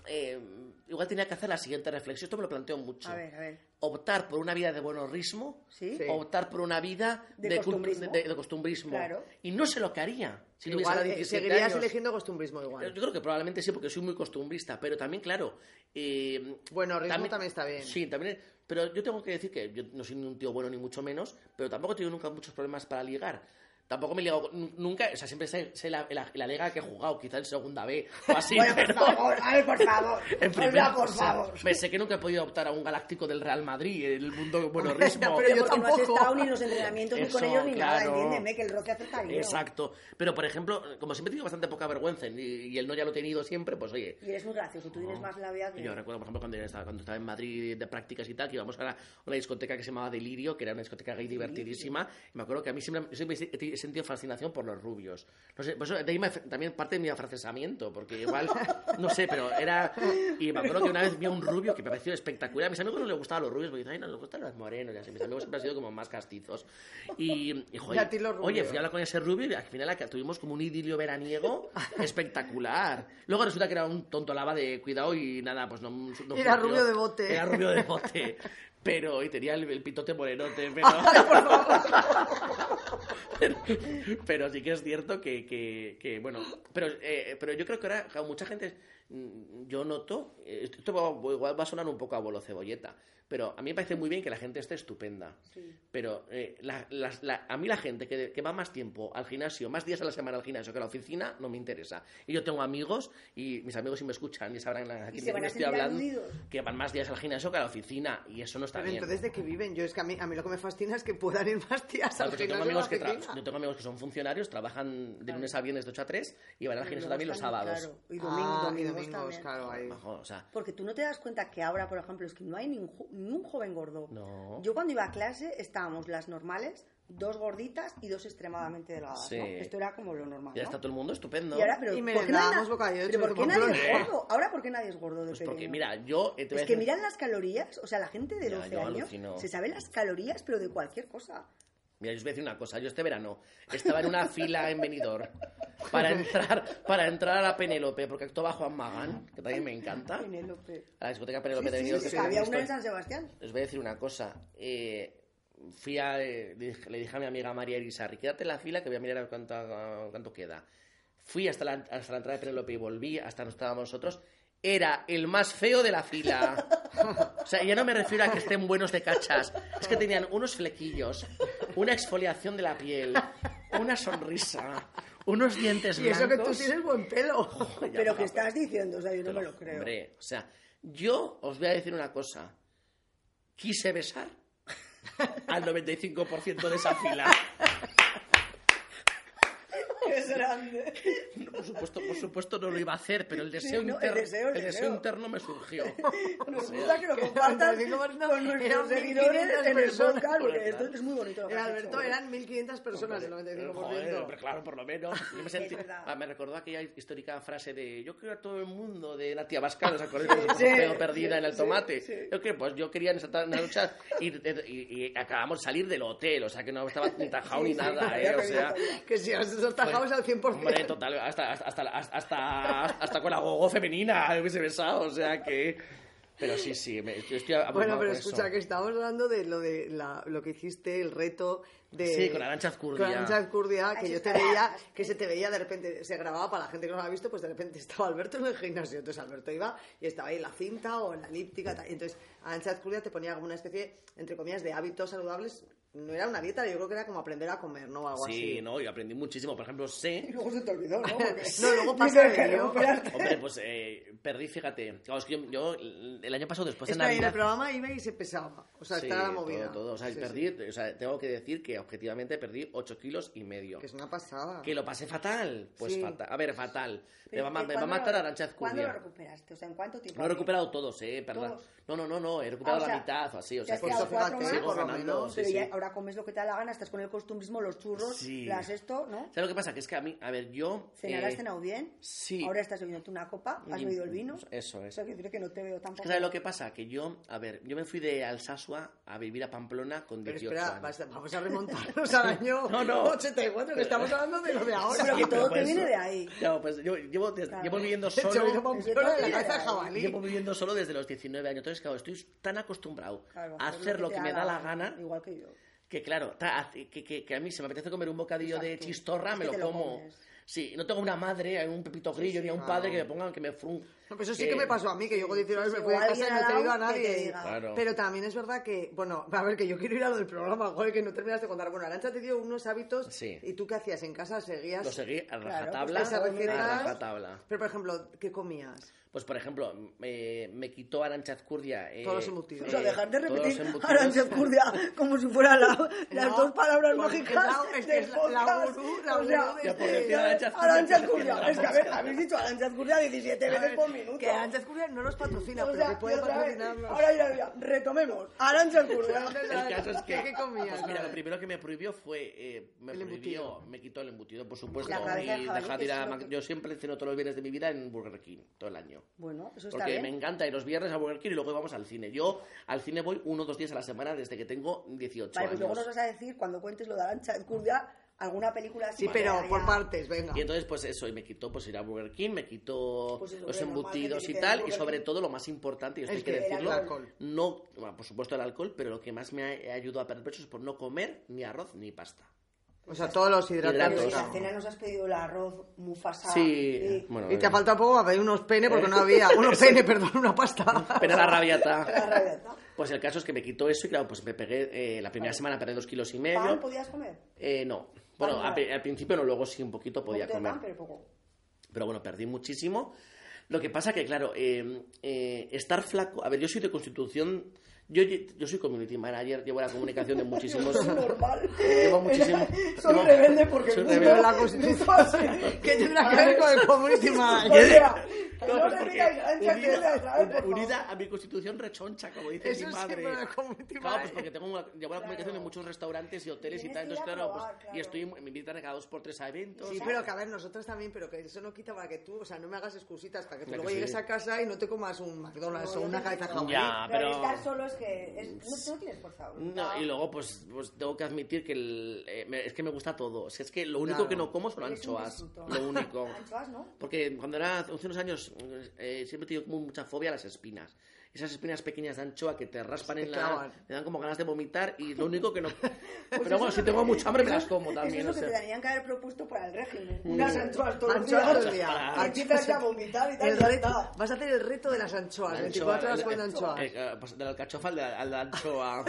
eh, igual tenía que hacer la siguiente reflexión. Esto me lo planteo mucho. A ver, a ver. Optar por una vida de buenismo ¿Sí? Sí. optar por una vida De costumbrismo. de- de costumbrismo. Claro. Y no sé lo que haría si tuviese Igual, ahora eh, 17 seguirías años. eligiendo costumbrismo igual. Yo creo que probablemente sí, porque soy muy costumbrista, pero también, claro... eh, Bueno, ritmo también está bien. Sí, también... Pero yo tengo que decir que yo no soy un tío bueno ni mucho menos, pero tampoco he tenido nunca muchos problemas para ligar. Tampoco me he ligado nu- nunca, o sea, siempre sé, sé la, la, la liga que he jugado, quizá en segunda B o así, Bueno, pero... por favor, a ver, por favor. En primera, por o sea, favor. me sé que nunca he podido optar a un galáctico del Real Madrid en el mundo buenismo. pero yo porque no has tampoco. estado ni en los entrenamientos ni con Eso, ellos ni nada, claro. entiéndeme, que el roce hace cariño. Exacto. Pero, por ejemplo, como siempre he tenido bastante poca vergüenza y, y el no ya lo he tenido siempre, pues oye. Y eres muy gracioso, tú tienes más labia que... Yo recuerdo, por ejemplo, cuando estaba, cuando estaba en Madrid de prácticas y tal, que íbamos a una discoteca que se llamaba Delirio, que era una discoteca gay divertidísima. Y me acuerdo que a mí siempre, siempre he sentido fascinación por los rubios. No sé, por eso de ahí me- también parte de mi afrancesamiento, porque igual, no sé, pero era. Y me acuerdo que una vez vi a un rubio que me pareció espectacular. A mis amigos no les gustaban los rubios, porque dicen, ay, no les gustan los morenos. Y así, mis amigos siempre han sido como más castizos. Y, y, joder, Y a ti los oye, fui a hablar con ese rubio y al final tuvimos como un idilio veraniego espectacular. Luego resulta que era un tonto lava de cuidado y nada, pues no. no Era rubio de bote. Era rubio de bote. Pero, y tenía el, el pitote morenote, pero... pero, pero sí que es cierto que, que, que, bueno, pero, eh, pero yo creo que ahora mucha gente, yo noto, eh, esto va, igual va a sonar un poco a bolo cebolleta, pero a mí me parece muy bien que la gente esté estupenda. Pero eh, la- las- la- a mí la gente que, que va más tiempo al gimnasio, más días a la semana al gimnasio que a la oficina, no me interesa. Y yo tengo amigos, y mis amigos si me escuchan y sabrán aquí ¿Y de se quién a estoy hablando, aludidos? que van más días al gimnasio que a la oficina, y eso no está Pero bien. entonces, ¿de qué viven? Yo es que a mí, a mí lo que me fascina es que puedan ir más días Claro, al yo, tengo gimnasio amigos a que yo tengo amigos que son funcionarios, trabajan de lunes a viernes de 8 a 3 y van al gimnasio también los sábados. claro, y domingo- Ah, y domingos domingos, también. claro, ahí. Ojo, o sea, Porque tú no te das cuenta que ahora, por ejemplo, es que no hay ningún, jo- ningún joven gordo. No. Yo cuando iba a clase estábamos las normales, dos gorditas y dos extremadamente delgadas. Sí. ¿no? Esto era como lo normal. ya ¿no? está todo el mundo estupendo. Y ahora, pero Y ¿por qué no de ¿por qué nadie es gordo? Ahora, ¿por qué nadie es gordo de Pues porque, mira, yo eh, te Es que decir- miran las calorías, o sea, la gente de Ya, 12 yo años alucino. se sabe las calorías, pero de cualquier cosa. Mira, yo os voy a decir una cosa. Yo este verano estaba en una fila en Benidorm para entrar, para entrar a la Penélope, porque actuaba Juan Magán, que también me encanta. Penélope. A la discoteca Penélope de Benidorm. sí, sí, había una en San Sebastián. Os voy a decir una cosa. Eh, fui a, eh, le dije- a mi amiga María Irisarri, quédate en la fila que voy a mirar cuánto, cuánto queda. Fui hasta la, hasta la entrada de Penélope y volví hasta donde estábamos nosotros. Era el más feo de la fila. O sea, ya no me refiero a que estén buenos de cachas. Es que tenían unos flequillos, una exfoliación de la piel, una sonrisa, unos dientes Y eso que tú blancos. tienes buen pelo. Ya, Pero que estás diciendo, o sea, yo no me lo creo. Hombre, o sea, yo os voy a decir una cosa. Quise besar al 95% de esa fila. Es grande. No, por, supuesto, por supuesto no lo iba a hacer, pero el deseo, no, el interno, deseo, el el deseo interno me surgió. Nos gusta que lo compartas con no, nuestros eran seguidores 1500 en el personas. podcast, porque esto es muy bonito. que has Alberto, hecho. eran 1.500 personas, el 95%. Joder, hombre, claro, por lo menos. Yo me, sentí- ah, me recordó aquella histórica frase de yo quiero a todo el mundo de Natia Bascal, ¿os acordáis? Sí, pelo perdida en el sí, tomate. sí. Yo qué, pues yo quería en esa noche y, y- y acabamos de salir del hotel, o sea que no estaba ni tajado ni Sí, sí, nada, ¿eh? O que sea, Que si os os tajabas al 100%. Hombre, total, hasta, hasta, hasta, hasta, hasta con la gogo femenina hubiese besado, o sea que... Pero sí, sí, me, yo estoy Bueno, pero escucha, eso. que estábamos hablando de lo de la- lo que hiciste, el reto de... Sí, con Arantxa Azcurdia. Con Arantxa Azcurdia, que Ay, yo te está- veía, que se te veía de repente, se grababa para la gente que no lo ha visto, pues de repente estaba Alberto en el gimnasio. Entonces Alberto iba y estaba ahí en la cinta o en la elíptica. tal. Entonces Arantxa Azcurdia te ponía como una especie, entre comillas, de hábitos saludables no era una dieta, yo creo que era como aprender a comer, ¿no? O algo Sí, así. no, yo aprendí muchísimo. Por ejemplo, sé Y luego se te olvidó, ¿no? Porque- No, luego ello. recuperaste. Hombre, pues eh, perdí, fíjate. Claro, es que yo, yo el año pasado, después de Espera, y en el Navidad... programa iba y se pesaba. O sea, Sí, estaba la movida. Todo, todo. O sea, Sí, perdí, sí. o sea, tengo que decir que objetivamente perdí 8 kilos y medio. Que es una pasada. Que lo pasé fatal. Pues Sí. fatal. A ver, fatal. Me Pero, va, a ma- ¿y me va a matar lo- Arancha ¿Cuándo lo recuperaste? O sea, ¿en cuánto tiempo? No he recuperado todos, eh, perdón. No, no, no, no, he recuperado Ah, o sea, la mitad o así. O sea, quedado eso, fíjate, sigo por ganando. Pero ahora comes lo que te da la gana, estás con el costumbrismo, los churros, Sí. las esto, ¿no? ¿Sabes lo que pasa? Que es que a mí, a ver, yo... Cenar eh, cenado bien. sí. Ahora estás bebiendo una copa, has Y- bebido el vino. Eso es. Eso quiere decir que no te veo Es tampoco. que ¿sabes lo que pasa? Que yo, a ver, yo me fui de Alsasua a vivir a Pamplona con Pero 18 espera, años. vamos a remontarnos al año No, no. 84, que estamos hablando de lo de ahora. Pero que todo pero te pues- viene de ahí. Claro, pues yo llevo, des- Claro. llevo viviendo solo... vino Pamplona de la cabeza de jabalí. Llevo viviendo solo desde los 19 años. Entonces, claro, estoy tan acostumbrado Claro, a hacer lo que me da la gana Igual que yo. Que, claro, ta- que, que- que a mí se me apetece comer un bocadillo de chistorra, Es me que lo como. Sí, no tengo una madre, un pepito grillo, ni a un padre que me pongan, que me frun... No, pues eso sí que me pasó a mí, que yo con 19 años sí, me fui de o casa y no he ido a nadie. Claro. Pero también es verdad que, bueno, a ver, que yo quiero ir a lo del programa, joder, que no terminaste de contar. Bueno, Arancha te dio unos hábitos Sí. y tú qué hacías en casa, seguías... Lo seguí a Claro, rajatabla, pues esas a rajatabla. Pero, por ejemplo, ¿qué comías? Pues, por ejemplo, me, me quitó Arancha Azcurdia... eh, Todos los embutidos. O sea, dejar de repetir. Arancha Azcurdia como si fueran la- las No, dos palabras mágicas. es que es la- la gurú, la O sea, gurú de Ya, por este- decir Arancha Azcurdia, Es que a ver, habéis dicho Arancha Azcurdia 17 veces por minuto. Que Arancha Escurria no nos patrocina, O pero sea, que puede patrocinarnos. Ahora ya, ya, retomemos. Arancha Azcurdia. El caso es que... ¿Qué comías? Pues mira, lo primero que me prohibió fue... eh, me El prohibió, embutido. me quitó el embutido, por supuesto. La y dejar de ir a Yo siempre ceno todos los viernes de mi vida en Burger King, todo el año. Bueno, eso está Porque bien. me encanta ir los viernes a Burger King y luego vamos al cine. Yo al cine voy uno o dos días a la semana desde que tengo 18 Vale, pues años. luego nos vas a decir, cuando cuentes lo de Arancha Azcurdia, alguna película así. Sí, pero por partes, venga. Y entonces, pues eso, y me quitó pues ir a Burger King, me quitó Pues eso, los embutidos y tal, y sobre King. todo lo más importante, y esto El hay que que- el decirlo, alcohol. no, bueno, por supuesto el alcohol, pero lo que más me ha ayudado a perder peso es por no comer ni arroz ni pasta. O sea, todos los hidratos. en la cena nos has pedido el arroz mufasa. Sí, bueno, Y te ha faltado poco para pedir unos pene porque no había. Unos pene, perdón, una pasta. Pero la La rabiata. rabiata. Pues el caso es que me quitó eso y claro, pues me pegué, eh, la primera semana perdí dos kilos y ¿Pan medio. podías comer? Eh, no. Bueno, al, al principio no, luego sí un poquito podía comer. pan, pero poco. Pero bueno, perdí muchísimo. Lo que pasa que, claro, eh, eh, estar flaco... A ver, yo soy de constitución... Yo, yo soy community manager, llevo la comunicación de muchísimos... Es normal. Llevo muchísimo... Soy rebelde porque soy el rebelde. La constitución. ¿Qué tendrá que ver con el community manager? que No, no pues porque unida, unida a mi constitución rechoncha, como dice Eso mi sí, community Claro, pues porque tengo una, llevo la comunicación en muchos restaurantes y hoteles y tal. que Entonces, a claro, pues, probar, claro. y estoy, me invitan cada dos por tres a eventos. Sí, pero que a ver, nosotros también, pero que eso no quita para que tú, o sea, no me hagas excusitas para que tú Ya que luego sí. llegues a casa y no te comas un McDonald's No, o una cabeza jabalí. Ya, Pero pero... estar solo es que es- no, no tienes fuerza. No, y luego, pues, pues tengo que admitir que el- eh, me- es que me gusta todo. Es que, es que lo único Claro. que no como son Eres un anchoas. disfrutón. Lo único. Anchoas, ¿no? Porque cuando era hace unos años eh, siempre he tenido como mucha fobia a las espinas. Esas espinas pequeñas de anchoa que te raspan Te en la... Me dan como ganas de vomitar y lo único que no... Pero bueno, si tengo mucha hambre me las como también. Eso es lo que te tenían que haber propuesto para el régimen. Unas anchoas todos los Anchoas todo el días. empiezas a vomitar y tal. Vas a hacer el reto de las anchoas, La 24 anchoa, horas comiendo anchoas. eh, eh, pues, de la alcachofa al de anchoa.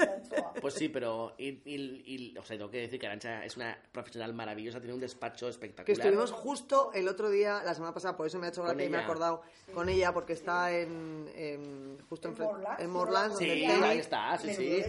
Pues sí, pero... Y, o sea, tengo que decir que Arancha es una profesional maravillosa, tiene un despacho espectacular. Que estuvimos justo el otro día, la semana pasada, por eso me ha hecho Con gracia y me he acordado con ella, porque está en, en- justo En enfrente- Morlands, en Morlands, Sí, ahí está, sí, sí.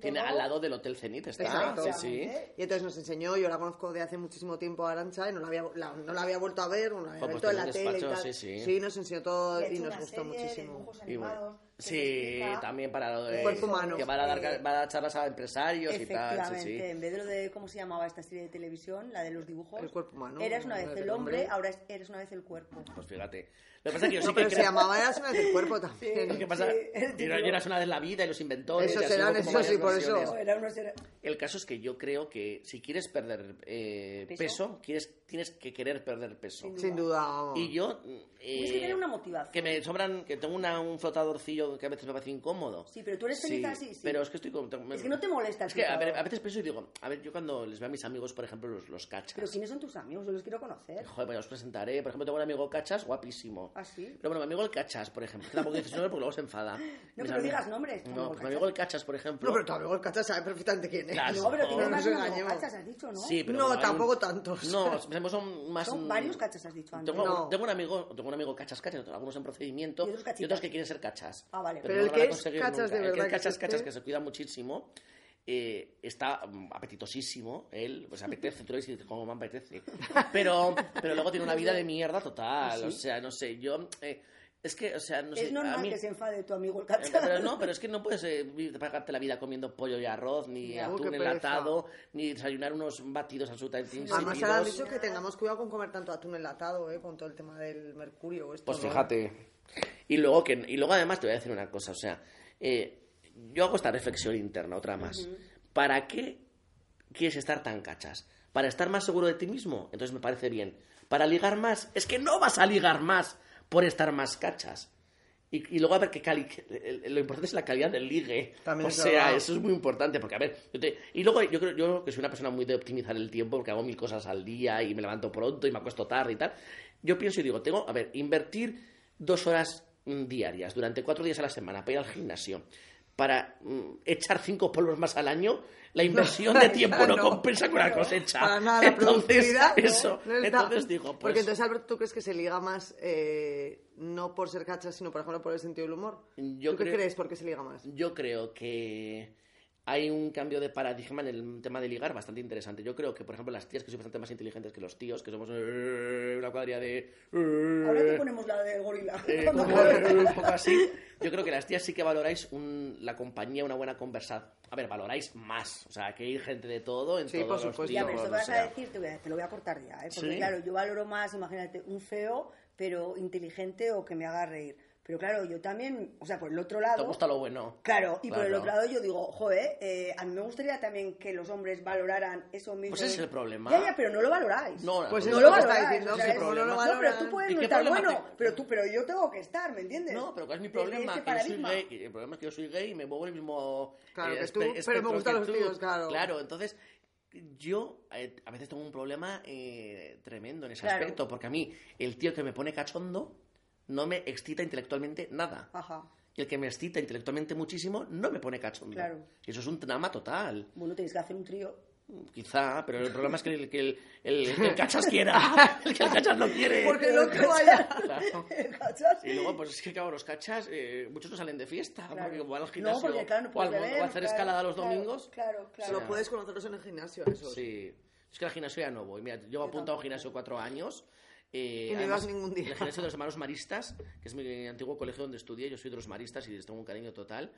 Tiene al lado del Hotel Zenit, está. Exacto. Sí, sí. Y entonces nos enseñó, yo la conozco de hace muchísimo tiempo a Arancha y no la había, la- no la había vuelto a ver, no la había Pues visto en la tele y despacho, tal. sí, sí. nos enseñó todo Y nos gustó muchísimo. Y bueno, Sí, también para lo de... El cuerpo humano. Que van a dar, Eh, van a dar charlas a empresarios y tal, sí, sí. en vez de lo de cómo se llamaba esta serie de televisión, la de los dibujos. El cuerpo humano, Eras una vez el el hombre, hombre. ahora es- eres una vez el cuerpo. Pues fíjate. Lo que pasa es que yo sí No, que pero se creo- llamaba Eras una del cuerpo también. Lo que pasa Sí, el y no- eras una vez la vida y los inventores. Eso serán, eso sí, por eso. versiones. No, era una serie- El caso es que yo creo que si quieres perder eh, ¿Peso? peso, quieres, tienes que querer perder peso. Sin Sin duda. Y yo... Tienes que eh, tener una motivación. que me sobran, que tengo una- un flotadorcillo yo que a veces me parece incómodo. Sí, pero tú eres feliz así, sí. Pero es que estoy con... Es que no te molesta el Es que, a, ver, picado. a veces pienso y digo, a ver, yo cuando les veo a mis amigos, por ejemplo, los, los cachas. Pero ¿quiénes son tus amigos? Yo los quiero conocer. Joder, pues os presentaré. Por ejemplo, tengo un amigo cachas guapísimo. ¿Ah, sí? Pero bueno, mi amigo el cachas, por ejemplo. Tampoco dices nombre porque luego se enfada. Mis pero amigos- digas nombres, No, amigo pues mi Cachas. amigo el cachas, por ejemplo. No, pero tu amigo el cacha sabe perfectamente quién es. Claro. No, pero tienes no más engañemos. cachas, has dicho, ¿no? Sí, pero No, bueno, hay un- tampoco tantos. No, tenemos son más... Son varios cachas, has dicho antes. Tengo, No. tengo un amigo, tengo un amigo cachas cachas, algunos en procedimiento Y otros cachitas. y otros que quieren ser cachas. Ah, vale. Pero no el que van a es conseguir cachas de nunca. El que verdad es cachas cachas que se cuida muchísimo. eh, está mm, apetitosísimo, él, pues apetece, tú y dices, ¿cómo me apetece? Pero, pero luego tiene una vida de mierda total, o sea, no sé, yo, eh, es que, o sea, no sé, es a normal mí- que se enfade tu amigo el eh, cachas. Pero no, pero es que no puedes eh, pagarte la vida comiendo pollo y arroz, ni atún enlatado, ni desayunar unos batidos absolutamente Además, ahora han insípidos. dicho que tengamos cuidado con comer tanto atún enlatado, ¿eh? Con todo el tema del mercurio. Esto, Pues ¿no? fíjate. Y luego, que, y luego además te voy a decir una cosa, o sea, eh, yo hago esta reflexión interna, otra más. ¿Para qué quieres estar tan cachas? ¿Para estar más seguro de ti mismo? Entonces me parece bien. ¿Para ligar más? Es que no vas a ligar más por estar más cachas. Y, y luego a ver qué cali... Lo importante es la calidad del ligue. También o sea, verdad. eso es muy importante, porque a ver, yo te- y luego yo creo yo que soy una persona muy de optimizar el tiempo, porque hago mil cosas al día y me levanto pronto y me acuesto tarde y tal. Yo pienso y digo, tengo, a ver, invertir dos horas mm, diarias durante cuatro días a la semana para ir al gimnasio, para mm, echar cinco polvos más al año, la inversión de tiempo no, no. compensa con la cosecha. Para nada, la entonces, eso, no entonces digo, pues... Porque entonces, Alberto, ¿tú crees que se liga más eh, no por ser cachas, sino, por ejemplo, por el sentido del humor? Yo ¿Tú qué crees por qué se liga más? Yo creo que hay un cambio de paradigma en el tema de ligar bastante interesante. Yo creo que, por ejemplo, las tías que son bastante más inteligentes que los tíos, que somos eh, una cuadrilla de... Ahora te ponemos la del gorila. eh, como, un poco así. Yo creo que las tías sí que valoráis un- la compañía, una buena conversación. A ver, valoráis más. O sea, que hay gente de todo en Sí, todos por los supuesto. Ya, pero esto o vas sea. a decir, te, voy a- te lo voy a cortar ya, ¿eh? Porque Sí. claro, yo valoro más, imagínate, un feo, pero inteligente o que me haga reír. Pero claro, yo también, o sea, por el otro Te lado... gusta lo bueno. Claro, y por el otro lado yo digo, joder, eh, a mí me gustaría también que los hombres valoraran eso mismo. Pues ese es el problema. Ya, ya, pero no lo valoráis. No, Pues no, lo valoráis. no lo no, pero tú puedes ¿Y no estar bueno, te- pero, tú, pero yo tengo que estar, ¿me entiendes? No, pero ¿cuál es mi problema? Que yo soy gay. El problema es que yo soy gay y me muevo en el mismo. Claro eh, que tú, espe- pero me gustan los tíos, claro. Claro, entonces yo eh, a veces tengo un problema eh, tremendo en ese Claro. aspecto, porque a mí el tío que me pone cachondo no me excita intelectualmente nada. Ajá. Y el que me excita intelectualmente muchísimo no me pone cachondo. Claro. Y eso es un drama total. Bueno, tenéis que hacer un trío. Quizá, pero el problema es que el, que el, el- el cachas quiera. El que el cachas no quiere. Porque el otro vaya... Claro. Y luego, pues es que, claro, los cachas, eh, muchos no salen de fiesta, Claro. porque van al No, gimnasio porque claro, no o, al- beber, o hacer claro, escalada los claro, domingos. Claro, claro. Solo puedes conocerlos en el gimnasio, eso. Sí. Es que al gimnasio ya no voy. Mira, yo he apuntado al gimnasio cuatro años. Eh, Y no además, ibas ningún día. El gimnasio de los hermanos maristas, que es mi antiguo colegio donde estudié. Yo soy de los maristas y les tengo un cariño total.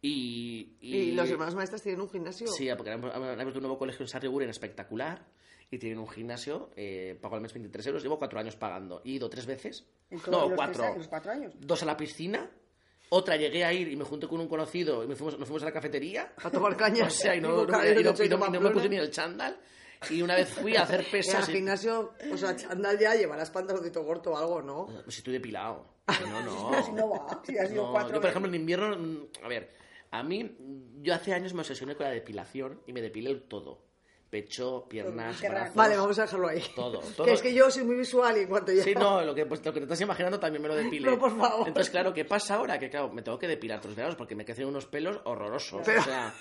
Y, Y los hermanos maestras tienen un gimnasio. Sí, porque han abierto un nuevo colegio en Sarriguren espectacular. Y tienen un gimnasio, eh, pago al mes 23 euros. Llevo cuatro años pagando. He ido tres veces. No, los cuatro. tres los cuatro años. Dos a la piscina. Otra llegué a ir y me junté con un conocido y me fuimos, nos fuimos a la cafetería. A tomar caña. O sea, y no, no, y no- y de no- y me puse ni el chándal. Y una vez fui a hacer En el pesas. gimnasio, o sea, chandal ya llevarás pantaloncito corto o algo, ¿no? Si estoy depilado. No, no. Si no va, si has ido No, cuatro yo, por ejemplo, en invierno, mm, a ver, a mí, yo hace años me obsesioné con la depilación y me depilé todo. Pecho, piernas, brazos. Vale, vamos a dejarlo ahí. Todo, Que todo. es que yo soy muy visual y en cuanto ya... Sí, no, lo que, pues, lo que te estás imaginando también me lo depilé. No, por favor. Entonces, claro, ¿qué pasa ahora? Que, claro, me tengo que depilar todos los veranos porque me crecen unos pelos horrorosos. Pero- O sea,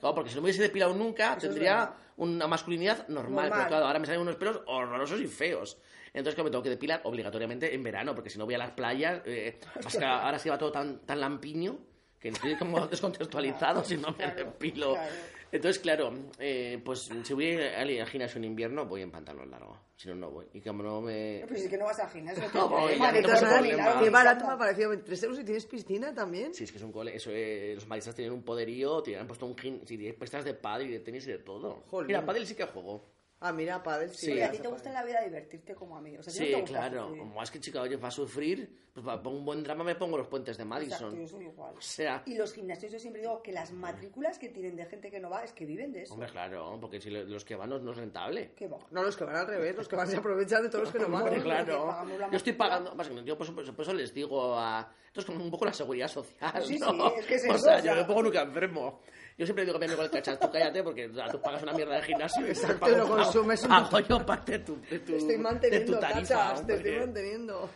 claro, porque si no me hubiese depilado nunca, tendría una masculinidad normal. Normal. Pero claro, ahora me salen unos pelos horrorosos y feos. Entonces, claro, me tengo que depilar obligatoriamente en verano, porque si no voy a las playas, eh, que ahora se va todo tan, tan lampiño que estoy como descontextualizado si no me Claro, depilo. claro. Entonces, claro, eh, pues si voy al, al gimnasio en invierno, voy en pantalón largo. Si no, no voy. Y como no me... Pero si es que no vas al gimnasio. No, voy, no a Qué barato me ha parecido 23 euros y tienes piscina también. Sí, es que es un cole. Eso, eh, los maristas tienen un poderío, tienen, han puesto un gin, sí, pistas de pádel y de tenis y de todo. Jolín. Mira, pádel sí que juego. Ah, mira, padre, sí. Sí. A ti te gusta en la vida divertirte como a mí. O sea, a ti no Sí, claro. sufrir. Como es que chica, oye, va a sufrir, pues para pongo un buen drama me pongo los puentes de Madison. Exacto, yo soy igual. O sea, Y los gimnasios, yo siempre digo que las matrículas que tienen de gente que no va es que viven de eso. hombre, claro, porque si lo- los que van no, no es rentable. ¿Qué va? No, los que van al revés, los que van se aprovechan de todos los que no van. Claro. Yo estoy pagando, yo por eso, por eso les digo a... Esto es como un poco la seguridad social, Sí, ¿no? sí, es que es o eso, sea, o sea. yo me pongo nunca enfermo. Yo siempre digo a mi amigo el cachas, tú cállate porque o sea, tú pagas una mierda de gimnasio y Exacto, lo consumes un- pago yo parte de tu, de tu, Te estoy de tu manteniendo, tarifa. cachas, te estoy manteniendo.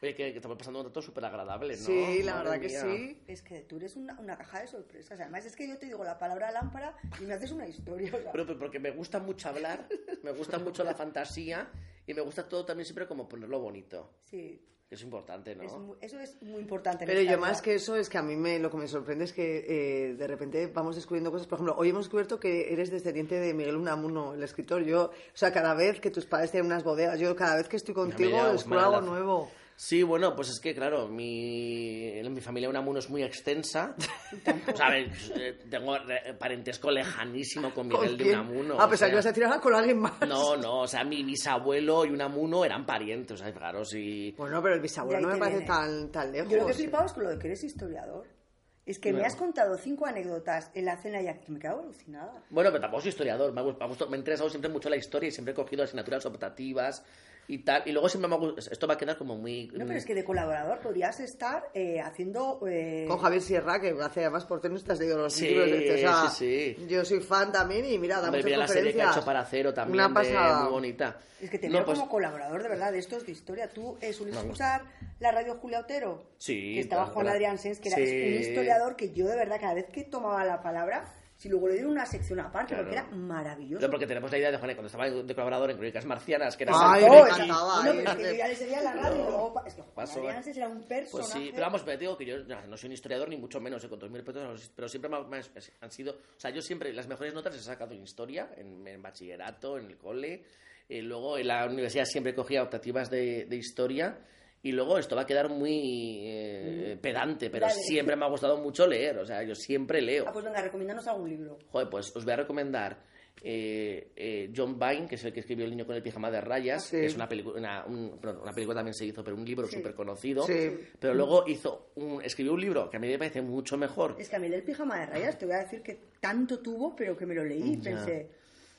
Oye, que, que estamos pasando un rato súper agradable, ¿no? Sí, la Madre verdad que sí. Es que tú eres una, una caja de sorpresas. Además, es que yo te digo la palabra lámpara y me haces una historia. o sea, Pero, pero porque me gusta mucho hablar, me gusta mucho la fantasía y me gusta todo también siempre como ponerlo bonito. sí, que Es importante, ¿no? es eso es muy importante. Pero yo más que eso es que a mí me, lo que me sorprende es que eh, de repente vamos descubriendo cosas. Por ejemplo, hoy hemos descubierto que eres descendiente de Miguel Unamuno, el escritor. Yo, o sea, cada vez que tus padres tienen unas bodegas, yo cada vez que estoy contigo descubro algo la- nuevo. Sí, bueno, pues es que, claro, mi, mi familia Unamuno es muy extensa. ¿Sabes? Eh, Tengo re- parentesco lejanísimo con ¿Con Miguel de quién? Unamuno. Ah, o pensaba que sea, ibas a tirar con alguien más. No, no, o sea, mi bisabuelo y Unamuno eran parientes, o sea, claro, sí. Bueno, pero el De bisabuelo no me parece tan, tan lejos. Yo lo que he flipado es con lo de que eres historiador. Es que me Bueno. has contado cinco anécdotas en la cena y aquí me he quedado alucinada. Bueno, pero tampoco soy historiador, me me ha gustado- me ha interesado siempre mucho la historia y siempre he cogido asignaturas optativas y tal. Y luego siempre me ha Esto va a quedar como muy... No, pero es que de colaborador podrías estar eh, haciendo... eh, Con Javier Sierra, que hace además por tenis te has leído los Sí, libros. de- sea, sí, sí. Yo soy fan también y mira, da Hombre, muchas mira la serie que ha hecho para Cero también, Una de- pasada. muy bonita. Es que te No, veo pues- como colaborador de verdad de estos de historia. ¿Tú eh, sueles escuchar la radio Julia Otero? Sí, Que estaba claro, Juan claro. Adrián Sens, que era Sí. un historiador que yo de verdad cada vez que tomaba la palabra, si luego le dieron una sección aparte, Claro. porque era maravilloso. Pero porque tenemos la idea de Juan, cuando estaba de colaborador en Crónicas Marcianas, que era Ay, Santo, me encantaba. Bueno, ahí. pero es que yo ya le seguía la radio y luego... pa- Es que Juan Pasó, Adrián eh. Era un Pues personaje... sí, pero vamos, pero te digo que yo no, no soy un historiador ni mucho menos, eh, con todos mis respetos, pero siempre me, me ha- han sido, o sea, yo siempre las mejores notas las he sacado en historia, en, en bachillerato, en el cole, eh, luego en la universidad siempre cogía optativas de, de historia y luego esto va a quedar muy eh, pedante, pero Dale. siempre me ha gustado mucho leer, o sea, yo siempre leo. Ah, pues venga, recomiéndanos algún libro. Joder, pues os voy a recomendar eh, eh, John Vine, que es el que escribió El niño con el pijama de rayas. Sí. Es una película, una, un- una película también se hizo, pero un libro Sí. súper conocido. Sí. Pero luego hizo un, escribió un libro que a mí me parece mucho mejor. Es que a mí el pijama de rayas te voy a decir que tanto tuvo, pero que me lo leí Ya. pensé...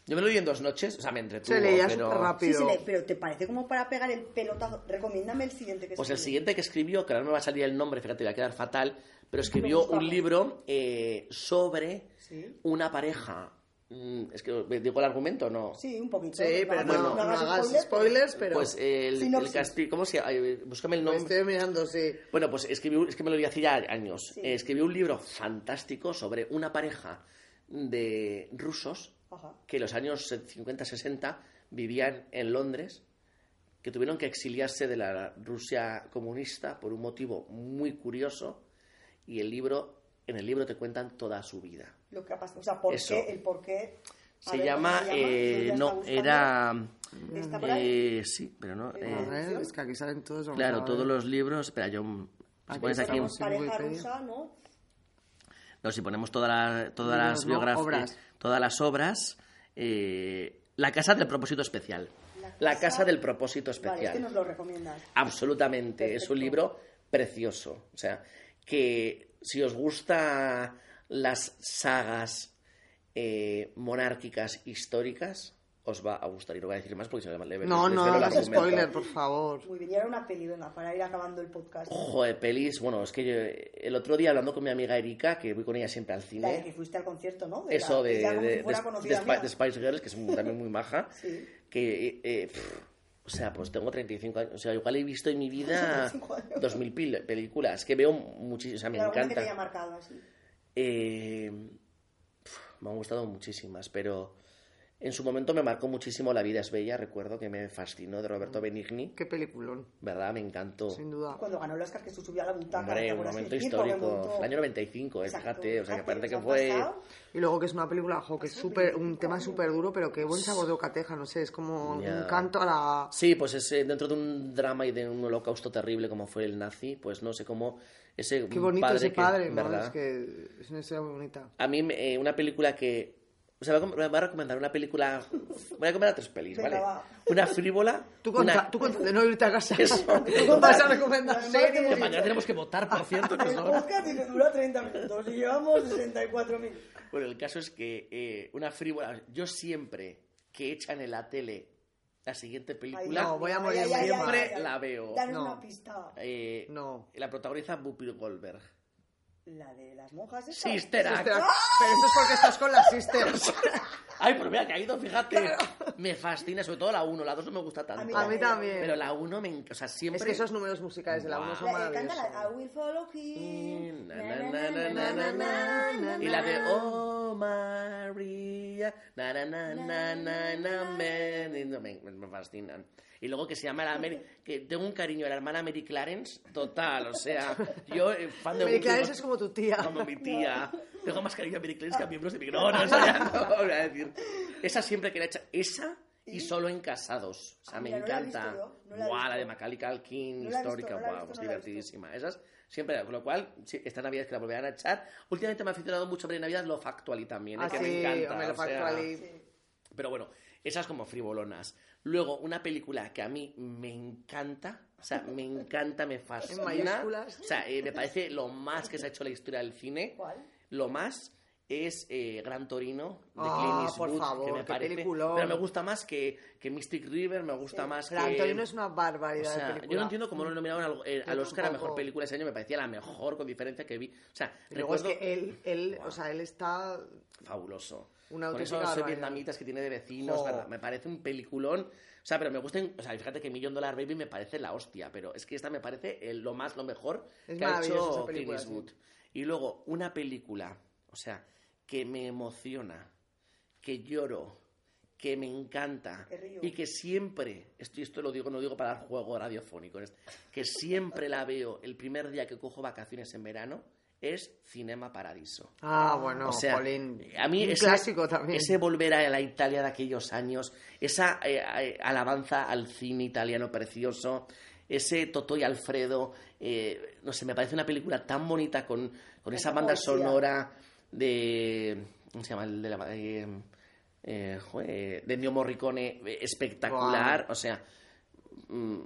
Yo me lo leí en dos noches, o sea, me entretuvo, Se leía pero... súper rápido. Sí, se lee, pero te parece como para pegar el pelotazo. Recomiéndame el siguiente que Pues el siguiente que escribió, que ahora no me va a salir el nombre, fíjate, va a quedar fatal, pero escribió un libro eh, sobre Sí. una pareja... mm, Es que digo el argumento, o ¿no? Sí, un poquito. Sí, pero no, no hagas hagas spoiler, spoilers, pero... Pues el, el castillo... ¿Cómo se llama? Búscame el nombre. estoy mirando, sí. Bueno, pues escribió, es que me lo leí hace ya años. Sí. Eh, escribió un libro fantástico sobre una pareja de rusos Ajá. que en los años 50-60 vivían en Londres, que tuvieron que exiliarse de la Rusia comunista por un motivo muy curioso, y el libro, en el libro te cuentan toda su vida. Lo que ha pasado. O sea, ¿por Eso. qué? El por qué. Se ver, ¿cómo llama, se llama? eh, no, era, ¿Está por ahí? eh, sí, pero no, Eh, A ver, es que aquí salen todos. vamos claro, todos los libros, espera, yo, si pones aquí. Pareja rusa, ¿no? No, si ponemos toda la- todas las biografías, Obras. Todas las obras, eh, la casa del propósito especial. La casa, del propósito especial. Vale, nos lo recomiendas. Absolutamente, es un libro precioso. O sea, que si os gusta las sagas eh, monárquicas históricas, os va a gustar. Y no voy a decir más porque si no le No, no hagas argumento. spoiler, por favor. Muy bien, y ahora una peli, venga, para ir acabando el podcast. Joder, pelis. Bueno, es que yo, el otro día hablando con mi amiga Erika, que voy con ella siempre al La de cine. que fuiste al concierto, ¿no? De Eso la- de, de, si de- de. Spi- de Spice Girls, que es muy- también muy maja. Sí. Que, eh, eh, pff, o sea, pues tengo 35 años. O sea, igual he visto en mi vida 35 años. 2000 pil- películas. Que veo muchísimas. O sea, me Pero alguna que te haya encanta. marcado así. Eh, pf, me han gustado muchísimas, pero en su momento me marcó muchísimo La vida es bella. Recuerdo que me fascinó de Roberto Benigni. Qué peliculón, ¿Verdad? Me encantó. sin duda. Cuando ganó el Oscar que se subió a la butaca. ¿te Hombre, un momento que histórico. El año 95, eh, Exacto, fíjate. O sea, que parece que fue. pasado. Y luego que es una película, jo, que es súper, un tema súper duro, pero qué buen sabor de ocateja, no sé, es como Ya. un canto a la... Sí, pues es eh, dentro de un drama y de un holocausto terrible como fue el nazi, pues no sé cómo ese Qué bonito padre ese que- padre, ¿no? ¿verdad? Es que es una historia muy bonita. A mí me- eh, una película que O sea, voy a, voy a recomendar una película. Voy a recomendar tres pelis, ¿vale? va. Una frívola. Tú conta, una... tú conta de no irte a casa. Eso. Tú vas a recomendar series. mañana tenemos que votar, por cierto. que El podcast dice dura 30 minutos y llevamos 64.000. Bueno, el caso es que eh, una frívola. Yo siempre que echan en la tele la siguiente película, no, voy a morir Ay, ay, ay, siempre ay, ay. la veo. Danos No. una pista. eh, No. La protagoniza Whoopi Goldberg. La de las monjas. Sister Act. Sister Act. Pero eso es porque estás con las sisters. Ay, pero me ha caído, fíjate. Me fascina, sobre todo la 1. La 2 no me gusta tanto. A mí A mí también. Pero la 1 me encanta. O sea, siempre. Es que esos números musicales de la 1 son La, eh, canta maravillosos. la I will follow him. Y la de Oh María, na na na na na na no, me, me fascinan. Y luego que se llama la Mary, que tengo un cariño a la hermana Mary Clarence, total, o sea, yo eh, fan de Mary Clarence es como tu tía. como mi tía. Tengo más cariño a Mary Clarence que a miembros de mi no, no, eso ya no, voy a decir. Esa siempre que la he hecho, esa y solo en casados. O sea, Ah, me mira, no la he encanta. no la de Macaulay Culkin, No histórica, visto, guau, visto, pues divertidísima. Esas siempre, con lo cual, sí, esta Navidad es que la volverán a echar. Últimamente me ha aficionado mucho a ver en Navidad Love Actually también, ¿eh? Ah, que sí, me encanta. hombre, o sea. Pero bueno, esas como frivolonas. Luego, una película que a mí me encanta, o sea, me encanta, me fascina. mayúsculas. O sea, eh, me parece lo más que se ha hecho en la historia del cine. ¿Cuál? Lo más es eh, Gran Torino de Ah, Clint por favor, que me parece, peliculón. pero me gusta más que, que Mystic River, me gusta más Gran que Torino es una o barbaridad sea, de película. yo no entiendo cómo no lo nominaron al, eh, al Oscar a mejor película ese año, me parecía la mejor con diferencia que vi. O sea, Y luego es recuerdo que él, él, o sea, él está... fabuloso. Una Con esos vietnamitas que tiene de vecinos, me parece un peliculón. O sea, pero me gusta, o sea, fíjate que Million Dollar Baby me parece la hostia, pero es que esta me parece el- lo más, lo mejor Es que ha hecho Clint Eastwood. Y luego, una película, o sea, que me emociona, que lloro, que me encanta y que siempre, esto, y esto lo digo, no digo para dar juego radiofónico, es- que siempre la veo el primer día que cojo vacaciones en verano, es Cinema Paradiso. Ah, bueno, O sea, Jolín. a mí Un ese, clásico también. ese volver a la Italia de aquellos años, esa eh, eh, alabanza al cine italiano precioso, ese Totò y Alfredo, eh, no sé, me parece una película tan bonita con, con esa banda poesía. sonora de... ¿Cómo se llama? El de la... eh, eh, joder, de Ennio Morricone, eh, espectacular, o sea... mm,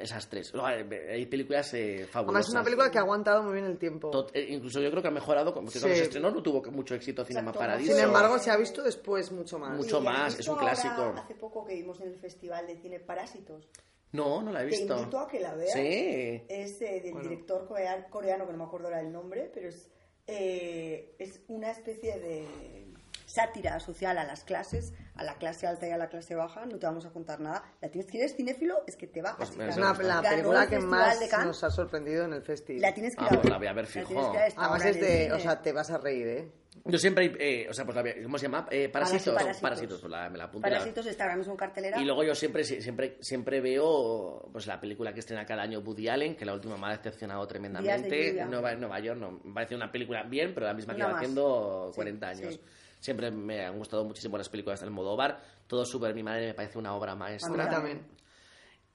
esas tres. Eh, Hay películas eh, Además fabulosas. es una película que ha aguantado muy bien el tiempo. Tot- eh, incluso yo creo que ha mejorado, porque cuando Sí. se estrenó no tuvo mucho éxito Cinema Exacto. Paradiso. Sin embargo, se ha visto después mucho más. Mucho ¿Y has más, es un ahora, clásico. hace poco que vimos en el Festival de Cine Parásitos. No, no la he Te visto. invito a que la veas. Sí. Es eh, del Bueno. director coreano, coreano, que no me acuerdo ahora el nombre, pero es, eh, es una especie de sátira social a las clases, a la clase alta y a la clase baja. No te vamos a contar nada. La tienes, si eres cinéfilo, es que te va a Pues me- Es una, la el película que más nos ha sorprendido en el festival. La tienes que Ah, ir a pues ver. la voy a ver fijo. que ir a Además es de... O sea, te vas a reír, ¿eh? Yo siempre, eh, o sea, pues la, ¿cómo se llama? Eh, parásitos. Parásitos. Parásitos, pues la- me la apunto. Parásitos está ahora mismo en cartelera. Y luego yo siempre, siempre, siempre veo pues la película que estrena cada año Woody Allen, que la última me ha decepcionado tremendamente. Nueva, Nueva York no, me parece una película bien, pero la misma que más. haciendo Sí, 40 años. sí. Siempre me han gustado muchísimo las películas del Almodóvar. Todo Super Mi Madre me parece una obra A mí maestra. también.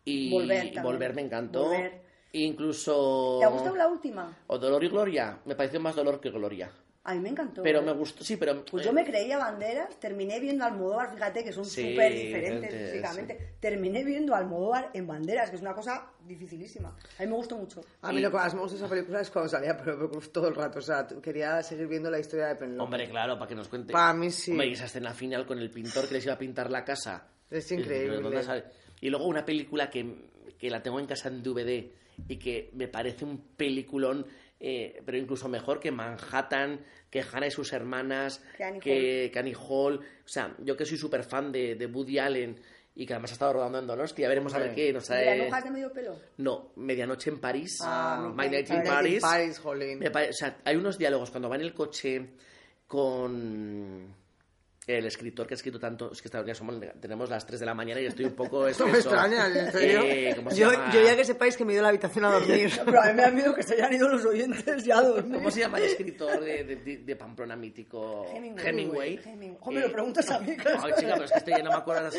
Y Volver y también. Volver me encantó. Volver. Incluso... ¿Te ha gustado la última? O Dolor y Gloria. Me pareció más dolor que gloria. A mí me encantó. Pero me gustó, sí, pero... Pues eh, yo me creía Banderas, terminé viendo Almodóvar, fíjate que son Sí, súper diferentes diferentes, físicamente. Terminé viendo Almodóvar en Banderas, que es una cosa dificilísima. A mí me gustó mucho. A mí Y- lo que más me gusta de esa película es cuando salía Penélope Cruz todo el rato. O sea, quería seguir viendo la historia de Penélope. Hombre, claro, para que nos cuente. Para mí sí. Hombre, y esa escena final con el pintor que les iba a pintar la casa. Es increíble. Y luego una película que, que la tengo en casa en DVD y que me parece un peliculón, eh, pero incluso mejor que Manhattan, que Hannah y sus hermanas, Que Annie que, que Annie Hall. O sea, yo que soy súper fan de, de Woody Allen y que además ha estado rodando en Donosti, ya veremos a ver qué nos ¿Y las trae. de medio pelo? No, Medianoche en París, Ah, My Night in Night in Paris. Paris, jolín. Me pare- o sea, hay unos diálogos cuando va en el coche con el escritor que ha escrito tanto, es que esta- somos- tenemos las 3 de la mañana y estoy un poco No espeso. me extraña, en serio. Eh, ¿cómo se yo, yo ya que sepáis que me he ido a la habitación a dormir. Pero a mí me da miedo que se hayan ido los oyentes ya a dormir. ¿Cómo se llama el escritor de, de- de- Pamplona mítico? Hemingway. Hemingway. Hemingway. Me lo preguntas a mí, que Ay, chica, pero es que este ya no me acuerdo.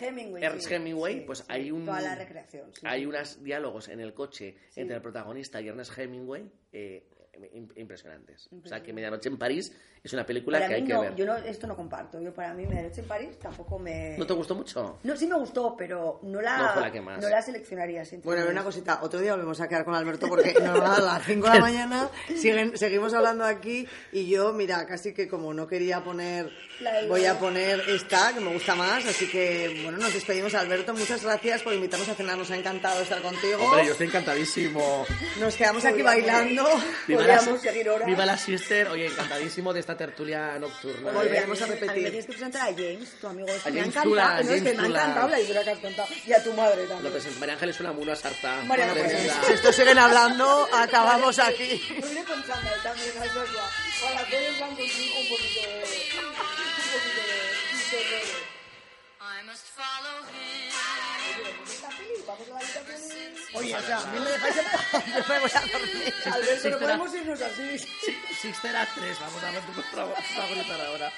Hemingway. Ernst sí, Hemingway, sí, pues sí. hay un... Toda la recreación. sí, Hay sí. unos diálogos en el coche entre el protagonista y Ernest Hemingway. eh, impresionantes. O sea, que Medianoche en París es una película Para que mí hay que no, ver. yo no, esto no comparto. Yo para mí Medianoche en París tampoco me... ¿No te gustó mucho? No, sí me gustó, pero no la, No la que más. no la seleccionaría. Bueno, a ver sinceramente. una cosita. Otro día volvemos a quedar con Alberto porque no, a las 5 de la mañana siguen, seguimos hablando aquí y yo, mira, casi que como no quería poner, voy a poner esta, que me gusta más. Así que, bueno, nos despedimos, Alberto. Muchas gracias por invitarnos a cenar. Nos ha encantado estar contigo. Hombre, yo estoy encantadísimo. Nos quedamos aquí bailando. Podríamos seguir horas. viva la sister. Oye, encantadísimo de esta tertulia nocturna. Volveremos a A mí repetir. me tienes que presentar a James, tu amigo. A me ha James encantado. No, es que me ha Tula. encantado la historia que has contado. Y a tu madre Lo también. presento. María Ángel es una muna sarta. María. Si estos siguen hablando, acabamos aquí. Iré con chándal también, a eso ya. Para hacer en plan contigo un poquito de... Un poquito de... de rollo. I must follow him. Vamos a la o sea, a mí me dejáis en paz, yo me voy a dormir. Alberto, podemos irnos así. 3, vamos a ver tu favorita ahora.